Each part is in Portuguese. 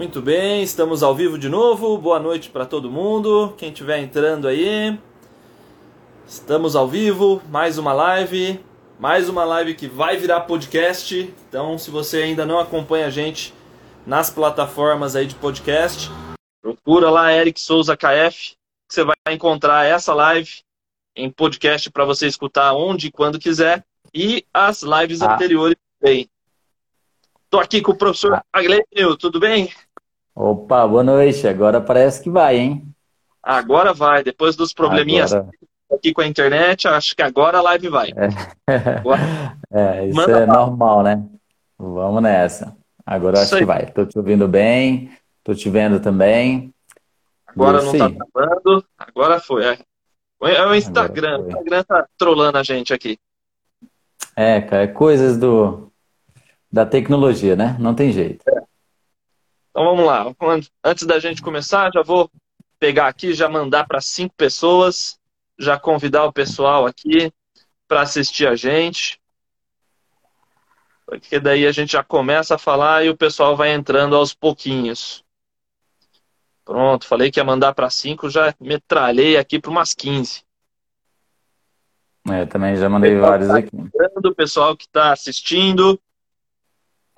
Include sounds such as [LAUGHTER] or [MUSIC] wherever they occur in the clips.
Muito bem, estamos ao vivo de novo. Boa noite para todo mundo. Quem estiver entrando aí. Estamos ao vivo, mais uma live, mais uma live que vai virar podcast. Então, se você ainda não acompanha a gente nas plataformas aí de podcast, procura lá Eric Souza KF, que você vai encontrar essa live em podcast para você escutar onde e quando quiser e as lives ah. anteriores também. Estou aqui com o professor ah. Aglênio, tudo bem? Opa, boa noite. Agora parece que vai, hein? Agora vai. Depois dos probleminhas agora... aqui com a internet, acho que agora a live vai. É, [LAUGHS] é isso Manda é normal, né? Vamos nessa. Agora acho que vai. Estou te ouvindo bem, estou te vendo também. Agora não está travando, agora foi. É, é o Instagram. O Instagram tá trolando a gente aqui. É, cara, coisas do, da tecnologia, né? Não tem jeito. É. Então vamos lá. Antes da gente começar, já vou pegar aqui, já mandar para cinco pessoas, já convidar o pessoal aqui para assistir a gente. Porque daí a gente já começa a falar e o pessoal vai entrando aos pouquinhos. Pronto, falei que ia mandar para cinco, já metralhei aqui para umas 15. É, também já mandei vários tá aqui. O pessoal que está assistindo,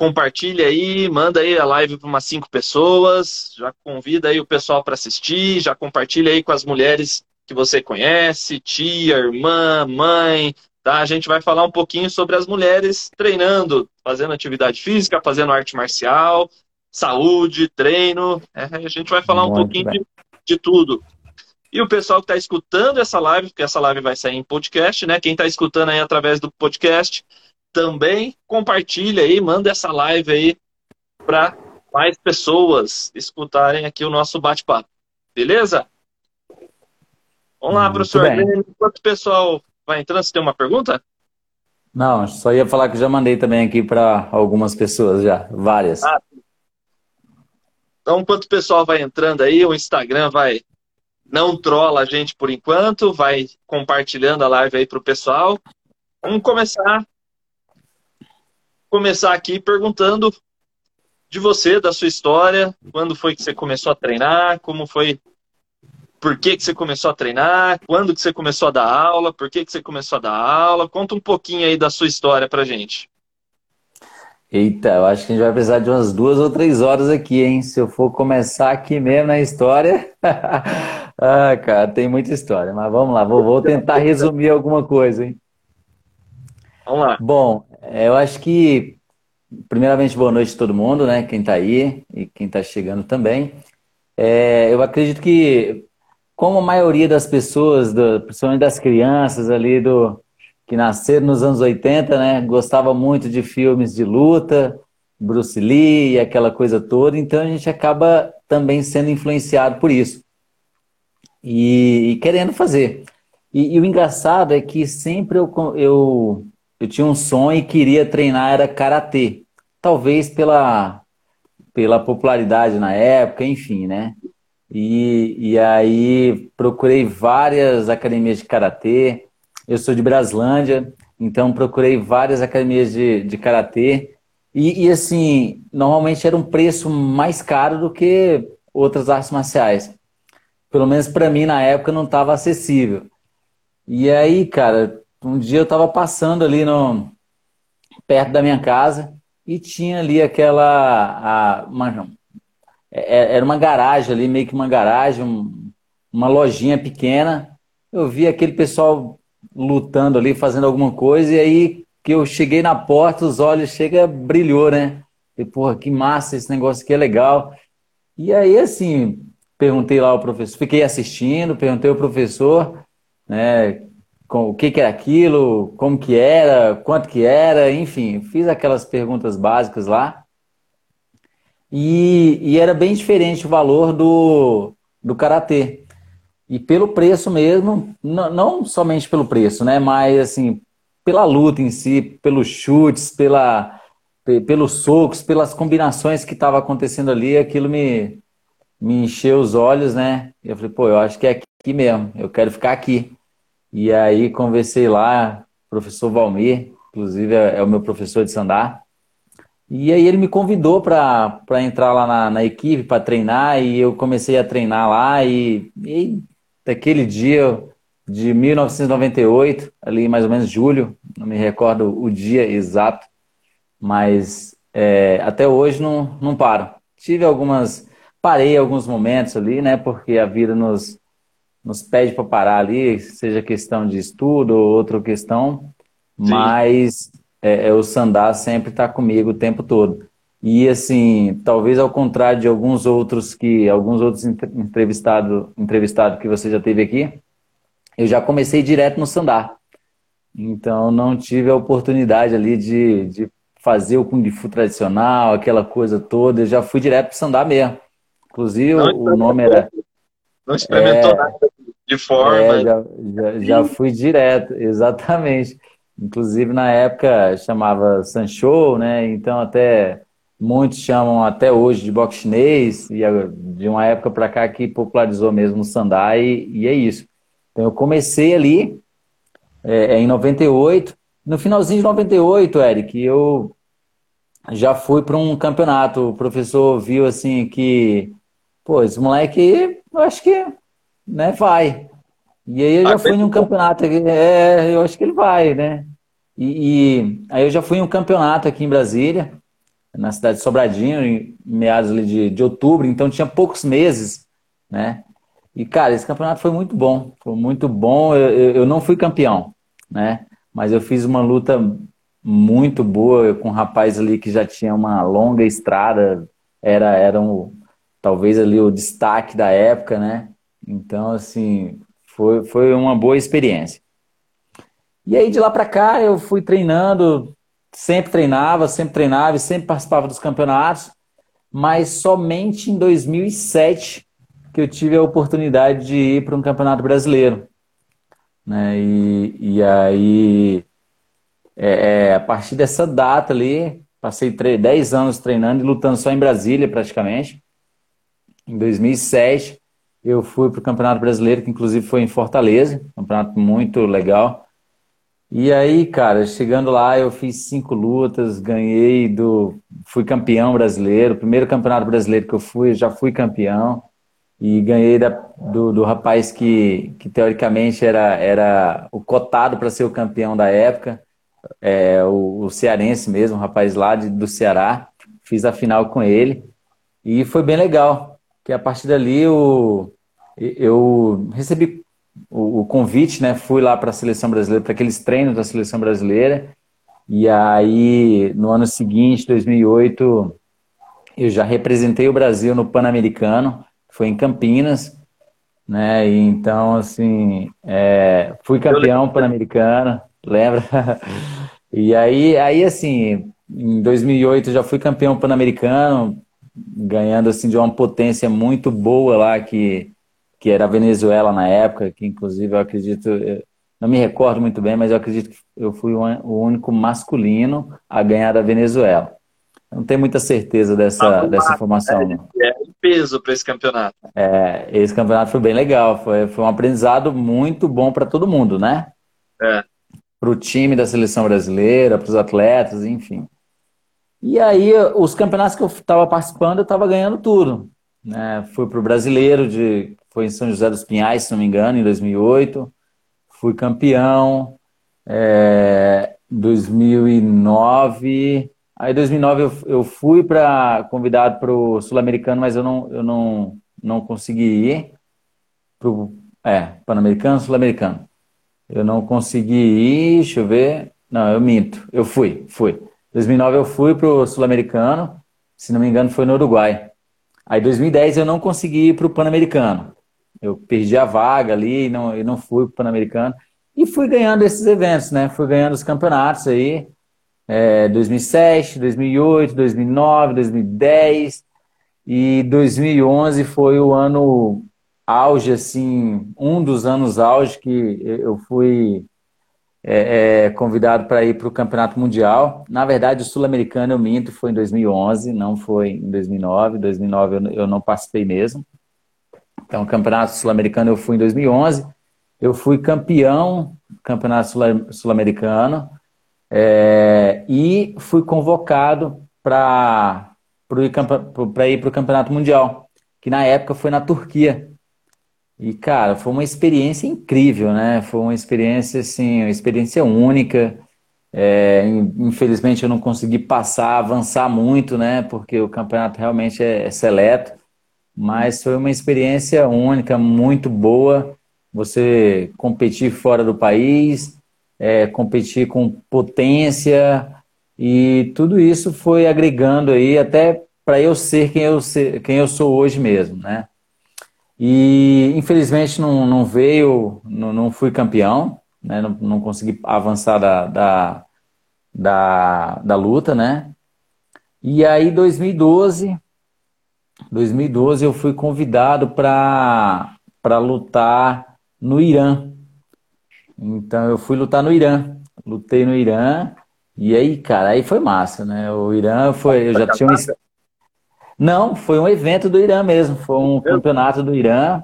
compartilha aí, manda aí a live para umas cinco pessoas, já convida aí o pessoal para assistir, já compartilha aí com as mulheres que você conhece, tia, irmã, mãe, tá? A gente vai falar um pouquinho sobre as mulheres treinando, fazendo atividade física, fazendo arte marcial, saúde, treino, é, a gente vai falar Muito um pouquinho de, de, tudo. E o pessoal que está escutando essa live, porque essa live vai sair em podcast, né? Quem está escutando aí através do podcast, também compartilha aí, manda essa live aí para mais pessoas escutarem aqui o nosso bate-papo. Beleza? Vamos lá, Muito professor. Enquanto o pessoal vai entrando, você tem uma pergunta? Não, só ia falar que já mandei também aqui para algumas pessoas já, várias. Ah, então, enquanto o pessoal vai entrando aí, o Instagram vai não trola a gente por enquanto, vai compartilhando a live aí para o pessoal. Vamos começar começar aqui perguntando de você, da sua história, quando foi que você começou a treinar, como foi, por que, que você começou a treinar, quando que você começou a dar aula, por que, que você começou a dar aula, conta um pouquinho aí da sua história pra gente. Eita, eu acho que a gente vai precisar de umas duas ou três horas aqui, hein? Se eu for começar aqui mesmo na história. [LAUGHS] ah, cara, tem muita história, mas vamos lá, vou, vou tentar resumir alguma coisa, hein? Vamos lá. Bom, eu acho que, primeiramente, boa noite a todo mundo, né? Quem está aí e quem está chegando também. É, eu acredito que, como a maioria das pessoas, do, principalmente das crianças ali do que nasceram nos anos 80, né? Gostava muito de filmes de luta, Bruce Lee e aquela coisa toda, então a gente acaba também sendo influenciado por isso. E, e querendo fazer. E, e, o engraçado é que sempre eu, eu eu tinha um sonho e queria treinar era karatê. Talvez pela, pela popularidade na época, enfim, né? E, e aí procurei várias academias de karatê. Eu sou de Braslândia, então procurei várias academias de, de karatê. E, e assim, normalmente era um preço mais caro do que outras artes marciais. Pelo menos para mim na época não estava acessível. E aí, cara, um dia eu estava passando ali no, perto da minha casa e tinha ali aquela. A, uma, é, é, era uma garagem ali, meio que uma garagem, um, uma lojinha pequena. Eu vi aquele pessoal lutando ali, fazendo alguma coisa, e aí que eu cheguei na porta, os olhos chega brilhou, né? E, porra, que massa, esse negócio aqui é legal. E aí, assim, perguntei lá ao professor, fiquei assistindo, perguntei ao professor, né, com o que, que era aquilo, como que era, quanto que era, enfim, fiz aquelas perguntas básicas lá. E, e era bem diferente o valor do, do karatê. E pelo preço mesmo, não, não somente pelo preço, né? Mas assim, pela luta em si, pelos chutes, pela, pelos socos, pelas combinações que estava acontecendo ali, aquilo me, me encheu os olhos, né? E eu falei, pô, eu acho que é aqui mesmo, eu quero ficar aqui. E aí conversei lá, professor Valmir, inclusive é, é o meu professor de Sandar. E aí ele me convidou para entrar lá na, na equipe, para treinar, e eu comecei a treinar lá, e, e daquele dia de 1998, ali mais ou menos julho, não me recordo o dia exato, mas é, até hoje não, não paro. Tive algumas, parei alguns momentos ali, né, porque a vida nos, nos pede para parar ali, seja questão de estudo ou outra questão, Sim. mas é, é, o Sandá sempre está comigo o tempo todo. E assim, talvez ao contrário de alguns outros que alguns outros entrevistados entrevistado que você já teve aqui, eu já comecei direto no Sandá. Então não tive a oportunidade ali de, de fazer o Kung Fu tradicional, aquela coisa toda. Eu já fui direto para o Sandá mesmo. Inclusive não, o nome era. Não experimentou é, nada de forma. É, já, já, já fui direto, [LAUGHS] exatamente. Inclusive na época chamava Sancho, né? Então até muitos chamam até hoje de boxe chinês e de uma época para cá que popularizou mesmo o Sandai e, é isso. Então eu comecei ali é, é em 98, no finalzinho de 98, Eric, eu já fui para um campeonato. O professor viu assim que, pô, esse moleque, eu acho que, né, vai. E aí eu já fui num campeonato, é, eu acho que ele vai, né? E, e, aí eu já fui em um campeonato aqui em Brasília, na cidade de Sobradinho, em meados de, de outubro, então tinha poucos meses, né? E, cara, esse campeonato foi muito bom, foi muito bom. Eu, eu, eu não fui campeão, né? Mas eu fiz uma luta muito boa com um rapaz ali que já tinha uma longa estrada, era, era um, talvez ali o destaque da época, né? Então, assim, foi, foi uma boa experiência. E aí de lá para cá eu fui treinando, sempre treinava, sempre treinava e sempre participava dos campeonatos, mas somente em 2007 que eu tive a oportunidade de ir para um campeonato brasileiro. Né? E, e aí, é, é, a partir dessa data ali, passei 10 anos treinando e lutando só em Brasília praticamente. Em 2007, eu fui para o Campeonato Brasileiro, que inclusive foi em Fortaleza, um campeonato muito legal. E aí, cara, chegando lá, eu fiz cinco lutas, ganhei do. Fui campeão brasileiro. Primeiro campeonato brasileiro que eu fui, já fui campeão. E ganhei da, do, do rapaz que, que teoricamente era, era o cotado para ser o campeão da época, é, o, o cearense mesmo, um rapaz lá de, do Ceará. Fiz a final com ele. E foi bem legal, que a partir dali eu, eu recebi o, o convite, né? Fui lá para a seleção brasileira, para aqueles treinos da seleção brasileira. E aí, no ano seguinte, 2008, eu já representei o Brasil no Pan-Americano, foi em Campinas, né? E então, assim, é, fui campeão pan-americano, lembra? [LAUGHS] e aí, aí, assim, em 2008 já fui campeão pan-americano, ganhando assim de uma potência muito boa lá que que era a Venezuela na época, que inclusive eu acredito, eu não me recordo muito bem, mas eu acredito que eu fui o único masculino a ganhar da Venezuela. Eu não tenho muita certeza dessa, ah, dessa informação. É, é peso para esse campeonato. É, esse campeonato foi bem legal, foi, foi um aprendizado muito bom para todo mundo, né? É. Para o time da seleção brasileira, para os atletas, enfim. E aí, os campeonatos que eu estava participando, eu estava ganhando tudo. Né? Fui para o brasileiro de foi em São José dos Pinhais, se não me engano, em 2008. Fui campeão. É, 2009. Aí, em 2009, eu, eu fui para convidado para o Sul-Americano, mas eu não, eu não, não consegui ir. Pro, é, Pan-Americano, Sul-Americano. Eu não consegui ir, deixa eu ver. Não, eu minto. Eu fui, fui. 2009 eu fui para o Sul-Americano, se não me engano foi no Uruguai. Aí 2010 eu não consegui ir para o Pan-Americano. Eu perdi a vaga ali e não, e não fui para o Pan-Americano. E fui ganhando esses eventos, né? Fui ganhando os campeonatos aí. É, 2007, 2008, 2009, 2010 e 2011 foi o ano auge, assim, um dos anos auge que eu fui é, é, convidado para ir para o Campeonato Mundial. Na verdade, o Sul-Americano eu minto, foi em 2011, não foi em 2009. 2009 eu, eu não participei mesmo. Então, o Campeonato Sul-Americano eu fui em 2011. Eu fui campeão do Campeonato Sul-Americano é, e fui convocado para ir para o Campeonato Mundial, que na época foi na Turquia. E, cara, foi uma experiência incrível, né? Foi uma experiência, assim, uma experiência única. É, infelizmente eu não consegui passar, avançar muito, né? Porque o campeonato realmente é, é seleto. Mas foi uma experiência única, muito boa. Você competir fora do país, é, competir com potência, e tudo isso foi agregando aí até para eu ser quem eu, ser, quem eu sou hoje mesmo, né? E infelizmente não, não veio, não, não fui campeão, né? não, não consegui avançar da, da, da, da luta, né? E aí 2012, 2012 eu fui convidado para lutar no Irã. Então eu fui lutar no Irã. Lutei no Irã e aí, cara, aí foi massa, né? O Irã foi. Eu já tinha. Não, foi um evento do Irã mesmo. Foi um campeonato do Irã.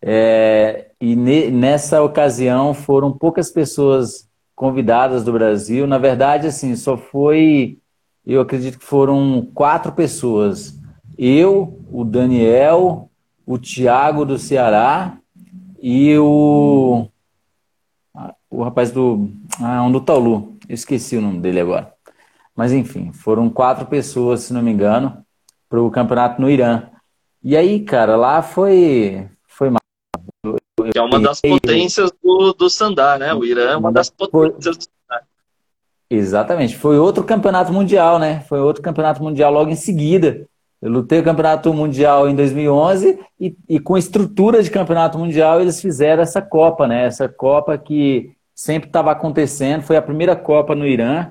É, e ne, nessa ocasião foram poucas pessoas convidadas do Brasil. Na verdade, assim, só foi. Eu acredito que foram quatro pessoas. Eu, o Daniel, o Thiago do Ceará e o. O rapaz do. Ah, um do Taulu. Eu esqueci o nome dele agora. Mas enfim, foram quatro pessoas, se não me engano, para o campeonato no Irã. E aí, cara, lá foi foi mal. É uma das potências do, do Sandá, né? O Irã é uma das potências do Sandá. Exatamente. Foi outro campeonato mundial, né? Foi outro campeonato mundial logo em seguida. Eu lutei o campeonato mundial em 2011 e, e com estrutura de campeonato mundial eles fizeram essa Copa, né? Essa Copa que sempre estava acontecendo. Foi a primeira Copa no Irã.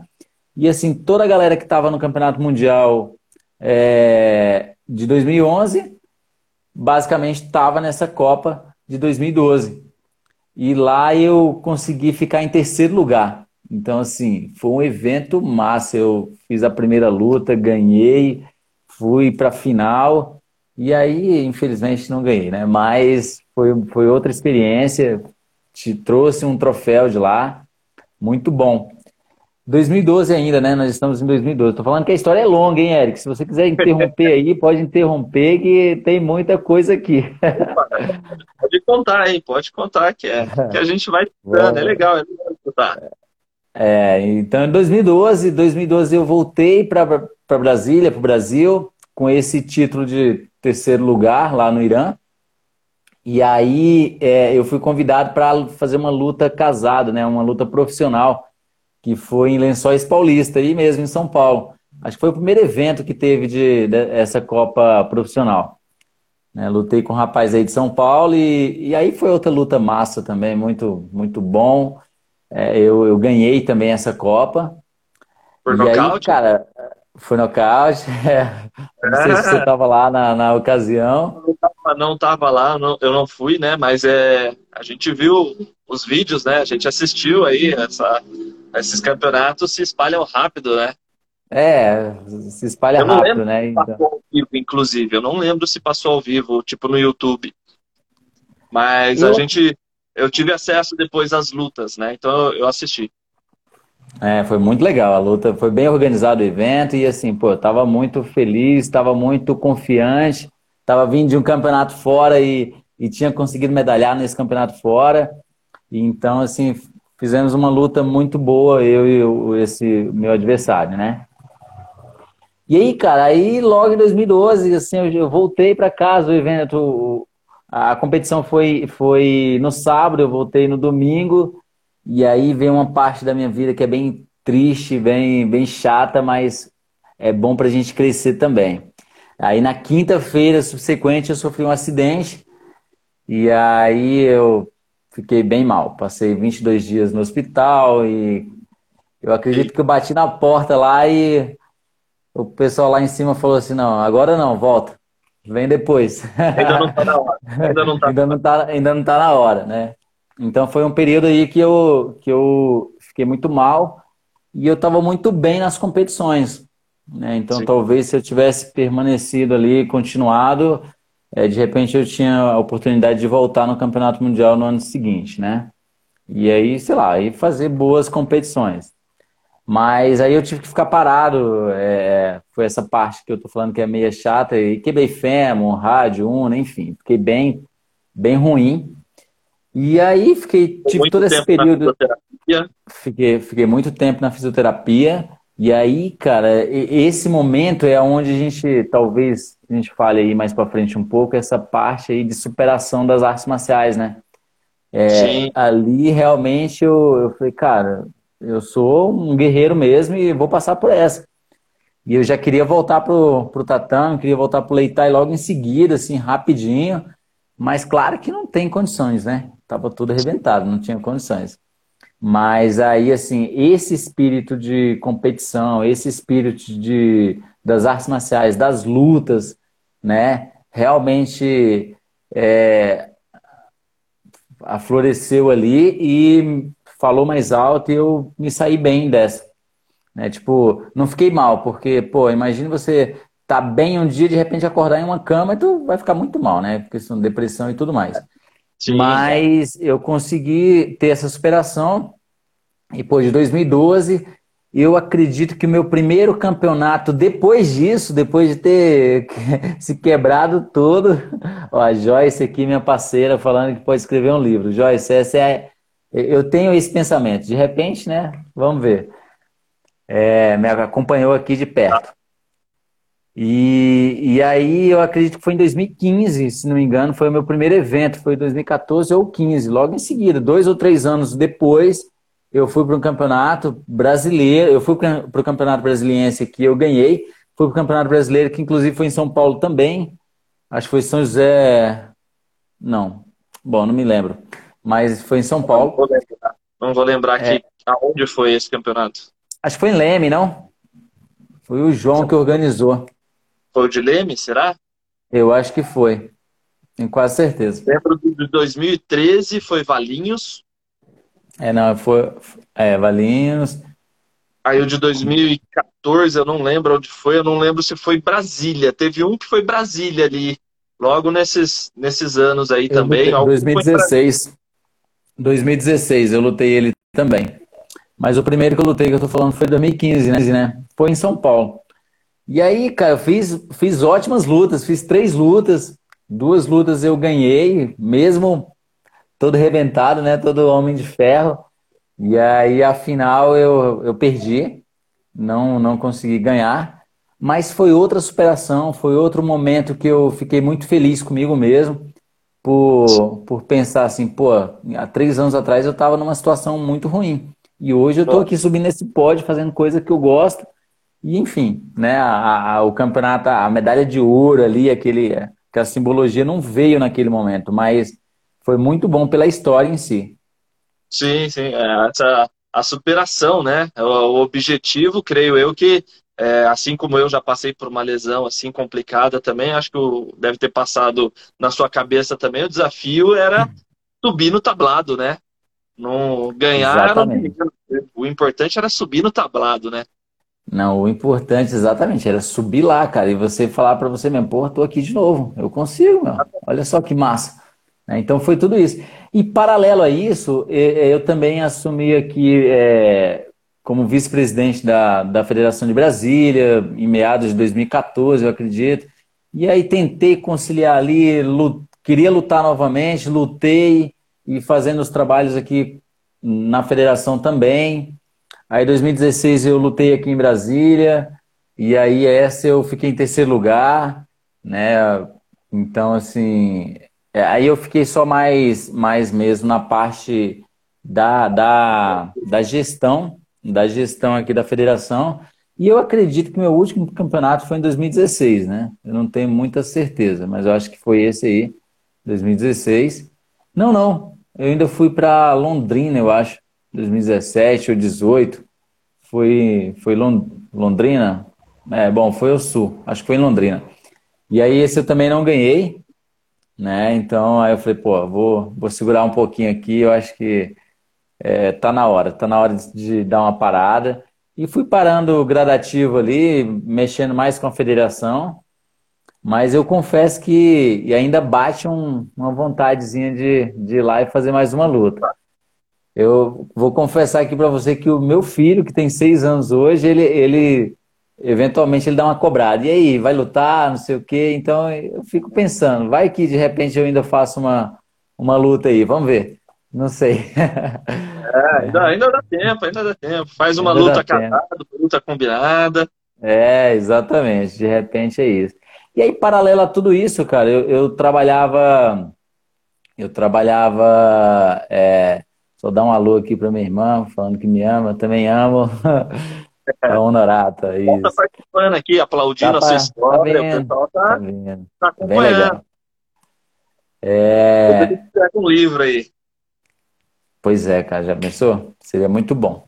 E assim, toda a galera que estava no Campeonato Mundial é, de 2011, basicamente estava nessa Copa de 2012. E lá eu consegui ficar em terceiro lugar. Então, assim, foi um evento massa. Eu fiz a primeira luta, ganhei, fui para a final. E aí, infelizmente, não ganhei, né? Mas foi, foi outra experiência te trouxe um troféu de lá, muito bom. 2012 ainda, né? Nós estamos em 2012. Tô falando que a história é longa, hein, Eric? Se você quiser interromper aí, [LAUGHS] pode interromper, que tem muita coisa aqui. pode contar aí, pode contar, que, é, que a gente vai. [LAUGHS] É legal, é legal escutar. É, então, em 2012, 2012 eu voltei para Brasília, para o Brasil, com esse título de terceiro lugar lá no Irã. E aí é, eu fui convidado para fazer uma luta casada, né? Uma luta profissional, que foi em Lençóis Paulista, aí mesmo em São Paulo. Acho que foi o primeiro evento que teve de, de essa Copa profissional. Né? Lutei com um rapaz aí de São Paulo e, e aí foi outra luta massa também, muito, muito bom. É, eu, eu ganhei também essa Copa. Por e nocaute? Aí, cara, foi nocaute. [LAUGHS] É. Não sei se você estava lá na, na ocasião. Não estava lá, não, eu não fui, né? Mas é, a gente viu os vídeos, né? A gente assistiu aí, essa, esses campeonatos se espalham rápido, né? É, se espalha rápido, né? Então... Passou ao vivo, inclusive, eu não lembro se passou ao vivo, tipo no YouTube. Mas eu... a gente, eu tive acesso depois às lutas, né? Então eu assisti. É, foi muito legal. A luta foi bem organizado o evento e assim, pô, eu tava muito feliz, estava muito confiante, tava vindo de um campeonato fora e, e tinha conseguido medalhar nesse campeonato fora. E, então, assim, fizemos uma luta muito boa, eu e o, esse meu adversário, né? E aí, cara, aí logo em 2012, assim, eu, eu voltei para casa, o evento, a competição foi, foi no sábado, eu voltei no domingo, e aí vem uma parte da minha vida que é bem triste, bem, bem chata, mas é bom para a gente crescer também. Aí na quinta-feira subsequente eu sofri um acidente e aí eu fiquei bem mal. Passei 22 dias no hospital e eu acredito que eu bati na porta lá e o pessoal lá em cima falou assim: não, agora não, volta. Vem depois. Ainda não está na hora. Ainda não [LAUGHS] ainda não tá, ainda não tá na hora, né? Então foi um período aí que eu, que eu fiquei muito mal e eu estava muito bem nas competições. Né? Então Sim. talvez se eu tivesse permanecido ali, continuado, é, de repente eu tinha a oportunidade de voltar no Campeonato Mundial no ano seguinte, né? E aí, sei lá, aí fazer boas competições. Mas aí eu tive que ficar parado. É, foi essa parte que eu tô falando que é meio chata. E quebrei fêmur, rádio, una, enfim. Fiquei bem, bem ruim. E aí fiquei, tive todo esse período. Fiquei, fiquei muito tempo na fisioterapia. E aí, cara, esse momento é onde a gente, talvez, a gente fale aí mais para frente um pouco, essa parte aí de superação das artes marciais, né? É, ali realmente eu, eu falei, cara, eu sou um guerreiro mesmo e vou passar por essa. E eu já queria voltar pro, pro tatame, queria voltar pro Leitai logo em seguida, assim, rapidinho. Mas claro que não tem condições, né? Tava tudo arrebentado, não tinha condições. Mas aí, assim, esse espírito de competição, esse espírito de, das artes marciais, das lutas, né? Realmente é, ali e falou mais alto e eu me saí bem dessa. Né? Tipo, não fiquei mal, porque, pô, imagine você tá bem um dia, de repente acordar em uma cama e tu vai ficar muito mal, né? Questão de depressão e tudo mais. Sim, Mas eu consegui ter essa superação e, pô, de 2012 eu acredito que o meu primeiro campeonato, depois disso, depois de ter [LAUGHS] se quebrado todo, [LAUGHS] ó, a Joyce aqui, minha parceira, falando que pode escrever um livro. Joyce, essa é eu tenho esse pensamento. De repente, né? Vamos ver. É, me acompanhou aqui de perto. E, e aí eu acredito que foi em 2015, se não me engano, foi o meu primeiro evento, foi 2014 ou 15, logo em seguida, dois ou três anos depois, eu fui para um campeonato brasileiro, eu fui para o campeonato brasiliense que eu ganhei, fui para o campeonato brasileiro que inclusive foi em São Paulo também, acho que foi São José, não, bom, não me lembro mas foi em São Paulo. Não vou lembrar, não vou lembrar é. aonde foi esse campeonato. Acho que foi em Leme, não? Foi o João que organizou. Foi o de Leme, será? Eu acho que foi. Tenho quase certeza. Lembro de 2013, foi Valinhos. É, não, foi é, Valinhos. Aí o de 2014, eu não lembro onde foi, eu não lembro se foi Brasília. Teve um que foi Brasília ali, logo nesses, nesses anos aí eu também. 2016. 2016, eu lutei ele também. Mas o primeiro que eu lutei, que eu tô falando, foi 2015, né? Foi em São Paulo. E aí, cara, eu fiz, fiz ótimas lutas, fiz três lutas. Duas lutas eu ganhei, mesmo todo arrebentado, né? Todo homem de ferro. E aí, a final, eu, eu perdi. Não, não consegui ganhar. Mas foi outra superação, foi outro momento que eu fiquei muito feliz comigo mesmo por, por pensar assim, pô, há três anos atrás eu estava numa situação muito ruim. E hoje eu estou aqui subindo esse pódio, fazendo coisa que eu gosto. E enfim, né, a, a, o campeonato, a medalha de ouro ali, aquele, aquela simbologia não veio naquele momento, mas foi muito bom pela história em si. Sim, sim. É, essa, a superação, né? O, o objetivo, creio eu, que é, assim como eu já passei por uma lesão assim complicada também, acho que deve ter passado na sua cabeça também. O desafio era [LAUGHS] subir no tablado, né? Não ganhar era o importante era subir no tablado, né? Não, o importante exatamente era subir lá, cara, e você falar para você mesmo, pô, tô aqui de novo, eu consigo, meu. Olha só que massa. Né? Então foi tudo isso. E paralelo a isso, eu também assumi aqui é, como vice-presidente da, da Federação de Brasília, em meados de 2014, eu acredito. E aí tentei conciliar ali, lut, queria lutar novamente, lutei e fazendo os trabalhos aqui na federação também. Aí 2016 eu lutei aqui em Brasília, e aí essa eu fiquei em terceiro lugar, né? Então, assim, é, aí eu fiquei só mais, mais mesmo na parte da, da, da gestão da gestão aqui da federação. E eu acredito que meu último campeonato foi em 2016, né? Eu não tenho muita certeza, mas eu acho que foi esse aí, 2016. Não, não. Eu ainda fui para Londrina, eu acho, 2017 ou 18. Foi, foi Londrina? É, bom, foi o Sul. Acho que foi em Londrina. E aí esse eu também não ganhei, né? Então aí eu falei, pô, vou, vou segurar um pouquinho aqui. Eu acho que é, tá na hora, tá na hora de, de dar uma parada. E fui parando gradativo ali, mexendo mais com a federação. Mas eu confesso que ainda bate um, uma vontadezinha de, de ir lá e fazer mais uma luta. Eu vou confessar aqui para você que o meu filho, que tem seis anos hoje, ele, ele eventualmente ele dá uma cobrada. E aí, vai lutar, não sei o quê. Então eu fico pensando, vai que de repente eu ainda faço uma, uma luta aí, vamos ver. Não sei. É, ainda, ainda dá tempo, ainda dá tempo. Faz uma ainda luta casada, luta combinada. É, exatamente. De repente é isso. E aí, paralelo a tudo isso, cara, eu, eu trabalhava. Eu trabalhava. É, só dar um alô aqui para minha irmã, falando que me ama, também amo. [LAUGHS] É honorata. Isso. Tá participando aqui, aplaudindo tá, a sua história. Tá vendo, o pessoal tá, tá, vendo. tá acompanhando. É... um livro aí. Pois é, cara, já pensou? Seria muito bom.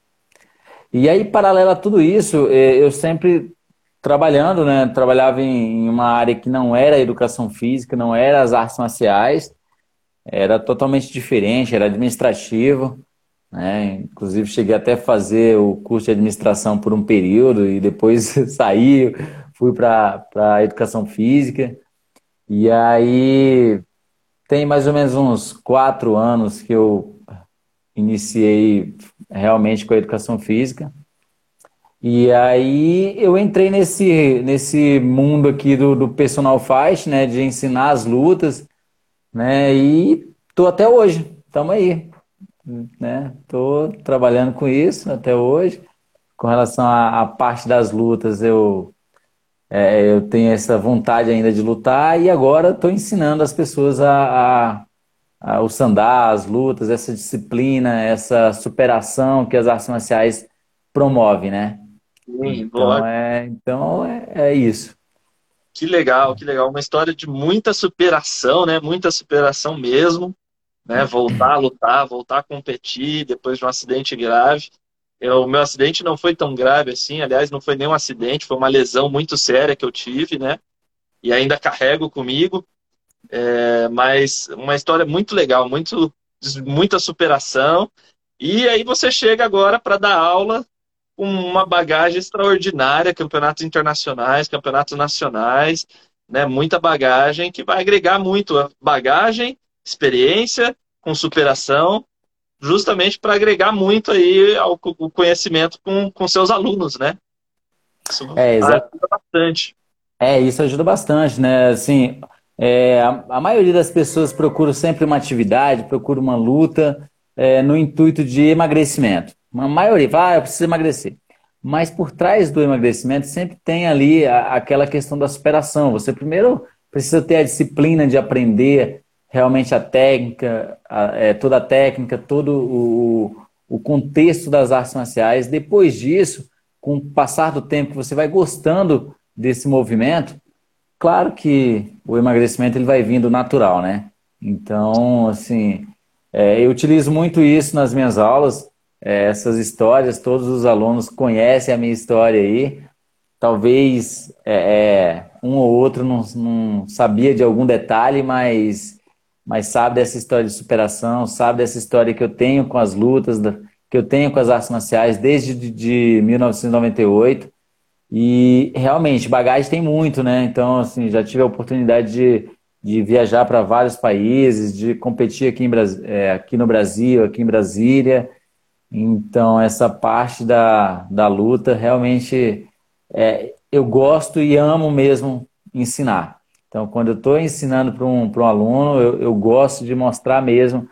E aí, paralelo a tudo isso, é, eu sempre trabalhando, né? Trabalhava em uma área que não era educação física, não era as artes marciais, era totalmente diferente, era administrativo, né? Inclusive cheguei até a fazer o curso de administração por um período e depois [LAUGHS] saí, fui para a educação física. E aí tem mais ou menos uns quatro anos que eu iniciei realmente com a educação física. E aí eu entrei nesse, nesse mundo aqui do, do personal fight, né, de ensinar as lutas, né, e tô até hoje, estamos aí, né, tô trabalhando com isso até hoje. Com relação à, à parte das lutas, eu é, eu tenho essa vontade ainda de lutar e agora estou ensinando as pessoas a, a, a, o sandar, as lutas, essa disciplina, essa superação que as artes marciais promovem, né? Sim, então, é, então é, é isso. Que legal, que legal. Uma história de muita superação, né? Muita superação mesmo. Né? Voltar a lutar, voltar a competir depois de um acidente grave. O meu acidente não foi tão grave assim, aliás, não foi nenhum acidente, foi uma lesão muito séria que eu tive, né? E ainda carrego comigo. É, mas uma história muito legal, muito, muita superação. E aí você chega agora para dar aula com uma bagagem extraordinária, campeonatos internacionais, campeonatos nacionais, né? Muita bagagem que vai agregar muito bagagem, experiência com superação, justamente para agregar muito aí ao, o conhecimento com, com seus alunos, né? Isso é, ajuda bastante. É, isso ajuda bastante, né? Assim, é, a, a, maioria das pessoas procura sempre uma atividade, procura uma luta é, no intuito de emagrecimento. Uma maioria vai, ah, eu preciso emagrecer. Mas por trás do emagrecimento sempre tem ali a, aquela questão da superação. Você primeiro precisa ter a disciplina de aprender realmente a técnica, a, é, toda a técnica, todo o, o contexto das artes marciais. Depois disso, com o passar do tempo, você vai gostando desse movimento, claro que o emagrecimento ele vai vindo natural, né? Então, assim, é, eu utilizo muito isso nas minhas aulas é, essas histórias, todos os alunos conhecem a minha história aí. Talvez é, é, um ou outro não, não, sabia de algum detalhe, mas, mas sabe dessa história de superação, sabe dessa história que eu tenho com as lutas, que eu tenho com as artes marciais desde de, de 1998. E realmente, bagagem tem muito, né? Então, assim, já tive a oportunidade de, de viajar para vários países, de competir aqui, em, é, aqui no Brasil, aqui em Brasília. Então, essa parte da, da luta, realmente, é, eu gosto e amo mesmo ensinar. Então, quando eu estou ensinando para um, um aluno, eu, eu gosto de mostrar mesmo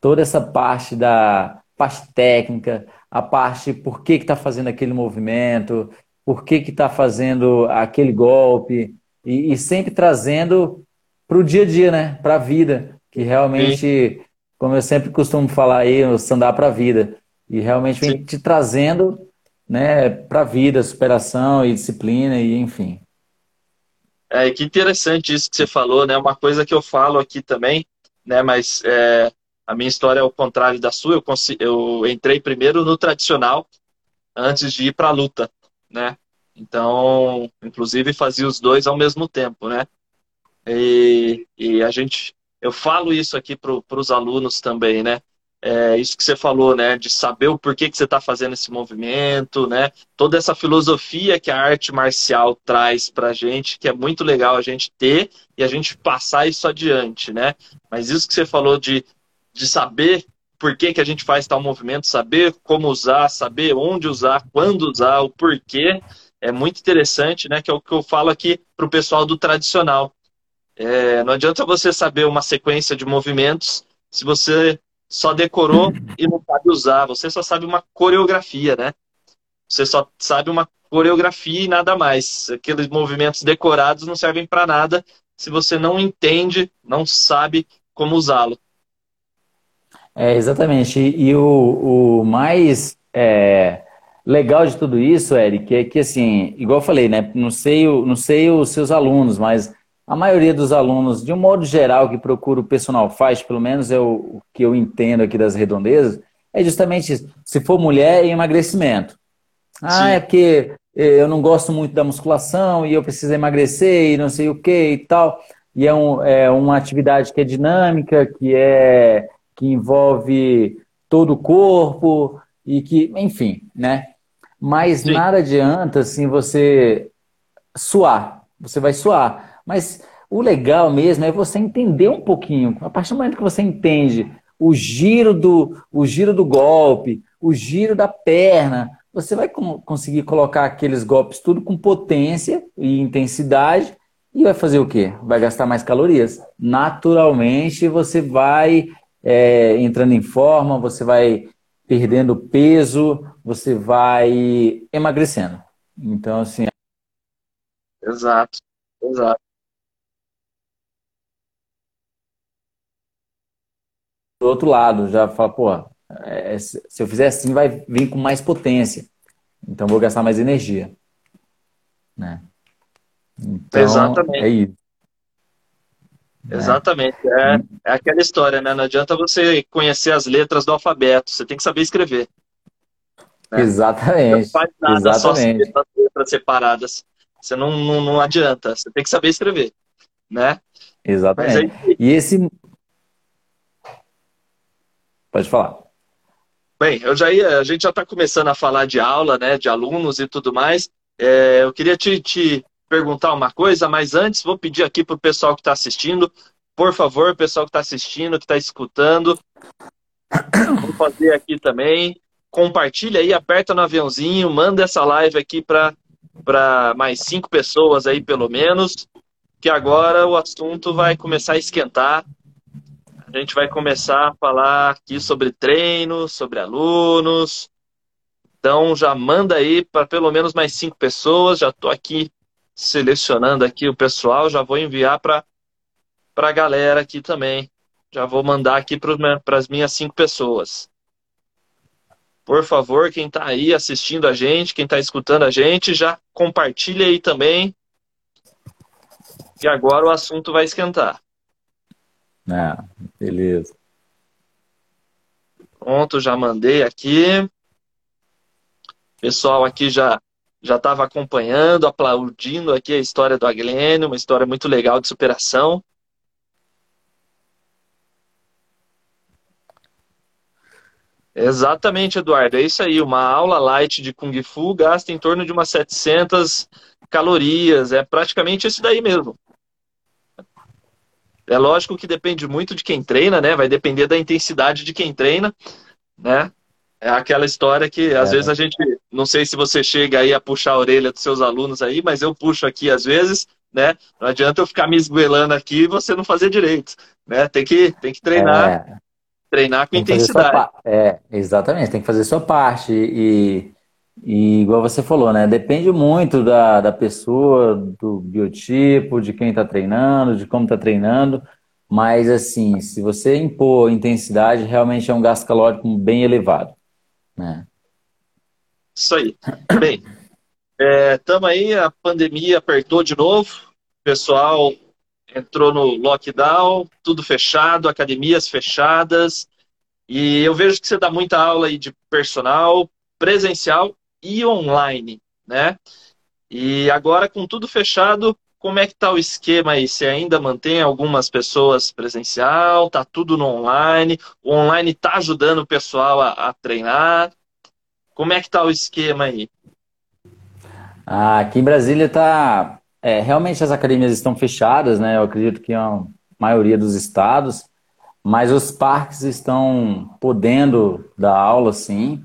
toda essa parte da parte técnica, a parte por que está fazendo aquele movimento, por que está fazendo aquele golpe, e, e sempre trazendo para o dia a dia, né? para a vida, que realmente, Sim. como eu sempre costumo falar aí, o stand para a vida. E realmente vem Sim. te trazendo né, para a vida, superação e disciplina, e enfim. É, que interessante isso que você falou, né? Uma coisa que eu falo aqui também, né? Mas é, a minha história é o contrário da sua. Eu, eu entrei primeiro no tradicional antes de ir para a luta, né? Então, inclusive fazia os dois ao mesmo tempo, né? E, e a gente, eu falo isso aqui para os alunos também, né? É, isso que você falou, né, de saber o porquê que você está fazendo esse movimento, né, toda essa filosofia que a arte marcial traz para a gente, que é muito legal a gente ter e a gente passar isso adiante, né. Mas isso que você falou de, de saber por que, que a gente faz tal movimento, saber como usar, saber onde usar, quando usar, o porquê, é muito interessante, né? Que é o que eu falo aqui para o pessoal do tradicional. É, não adianta você saber uma sequência de movimentos se você só decorou e não sabe usar. Você só sabe uma coreografia, né? Você só sabe uma coreografia e nada mais. Aqueles movimentos decorados não servem para nada se você não entende, não sabe como usá-lo. É, exatamente. E, o, o, mais é, legal de tudo isso, Eric, é que assim, igual eu falei, né? Não sei, não sei os seus alunos, mas a maioria dos alunos, de um modo geral, que procura o personal faz, pelo menos é o, o que eu entendo aqui das redondezas, é justamente isso. Se for mulher, é emagrecimento. Ah, Sim. é porque eu não gosto muito da musculação e eu preciso emagrecer e não sei o que e tal. E é, um, é uma atividade que é dinâmica, que é que envolve todo o corpo e que, enfim, né? Mas Sim. nada adianta assim você suar. Você vai suar. Mas o legal mesmo é você entender um pouquinho. A partir do momento que você entende o giro do, o giro do golpe, o giro da perna, você vai conseguir colocar aqueles golpes tudo com potência e intensidade e vai fazer o quê? Vai gastar mais calorias. Naturalmente, você vai é, entrando em forma, você vai perdendo peso, você vai emagrecendo. Então, assim. Exato, exato. Do outro lado, já fala, pô, é, se eu fizer assim, vai vir com mais potência. Então, vou gastar mais energia. Né? Então, Exatamente. É isso. É. Exatamente. É, é aquela história, né? Não adianta você conhecer as letras do alfabeto, você tem que saber escrever. Né? Exatamente. Não faz nada Exatamente. só as letras separadas. Você não, não, não adianta, você tem que saber escrever. Né? Exatamente. Aí... E esse. Pode falar. Bem, eu já ia, a gente já está começando a falar de aula, né, de alunos e tudo mais. É, eu queria te, te perguntar uma coisa, mas antes vou pedir aqui para o pessoal que está assistindo, por favor, pessoal que está assistindo, que está escutando, vou fazer aqui também. Compartilha aí, aperta no aviãozinho, manda essa live aqui para mais cinco pessoas aí, pelo menos, que agora o assunto vai começar a esquentar. A gente vai começar a falar aqui sobre treino, sobre alunos. Então já manda aí para pelo menos mais cinco pessoas. Já estou aqui selecionando aqui o pessoal, já vou enviar para a galera aqui também. Já vou mandar aqui para as minhas cinco pessoas. Por favor, quem está aí assistindo a gente, quem está escutando a gente, já compartilha aí também. E agora o assunto vai esquentar. Ah, beleza. Pronto, já mandei aqui. Pessoal aqui já já estava acompanhando, aplaudindo aqui a história do Aglênio, uma história muito legal de superação. Exatamente, Eduardo. É isso aí. Uma aula light de Kung Fu gasta em torno de umas 700 calorias. É praticamente isso daí mesmo. É lógico que depende muito de quem treina, né? Vai depender da intensidade de quem treina, né? É aquela história que às é. vezes a gente, não sei se você chega aí a puxar a orelha dos seus alunos aí, mas eu puxo aqui às vezes, né? Não adianta eu ficar me esgoelando aqui e você não fazer direito, né? Tem que, tem que treinar, é. treinar com intensidade. É, exatamente, tem que fazer sua parte e, e igual você falou, né? Depende muito da, da pessoa, do biotipo, de quem está treinando, de como está treinando. Mas assim, se você impor intensidade, realmente é um gasto calórico bem elevado. É. Isso aí. Bem, estamos é, aí, a pandemia apertou de novo, o pessoal entrou no lockdown, tudo fechado, academias fechadas, e eu vejo que você dá muita aula aí de personal, presencial e online, né? E agora com tudo fechado, como é que tá o esquema aí? Você ainda mantém algumas pessoas presencial? Tá tudo no online? O online tá ajudando o pessoal a, a treinar? Como é que tá o esquema aí? Ah, aqui em Brasília tá é, realmente as academias estão fechadas, né? Eu acredito que a maioria dos estados, mas os parques estão podendo dar aula, sim.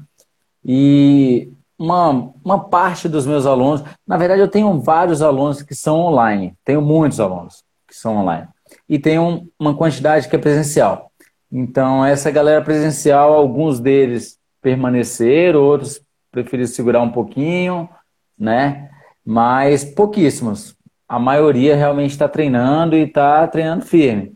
E uma, uma parte dos meus alunos, na verdade, eu tenho vários alunos que são online, tenho muitos alunos que são online, e tenho uma quantidade que é presencial. Então, essa galera presencial, alguns deles permaneceram, outros preferiram segurar um pouquinho, né? Mas pouquíssimos. A maioria realmente está treinando e está treinando firme.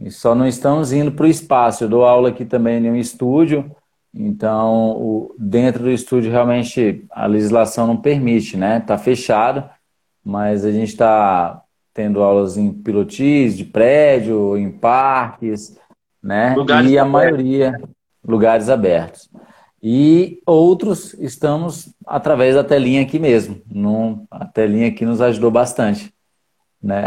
E só não estamos indo para o espaço. Eu dou aula aqui também em um estúdio, então o, dentro do estúdio realmente a legislação não permite, né? Está fechado, mas a gente está tendo aulas em pilotis de prédio, em parques, né? Lugares e a maioria lugares abertos. E outros estamos através da telinha aqui mesmo. No, a telinha aqui nos ajudou bastante. Né?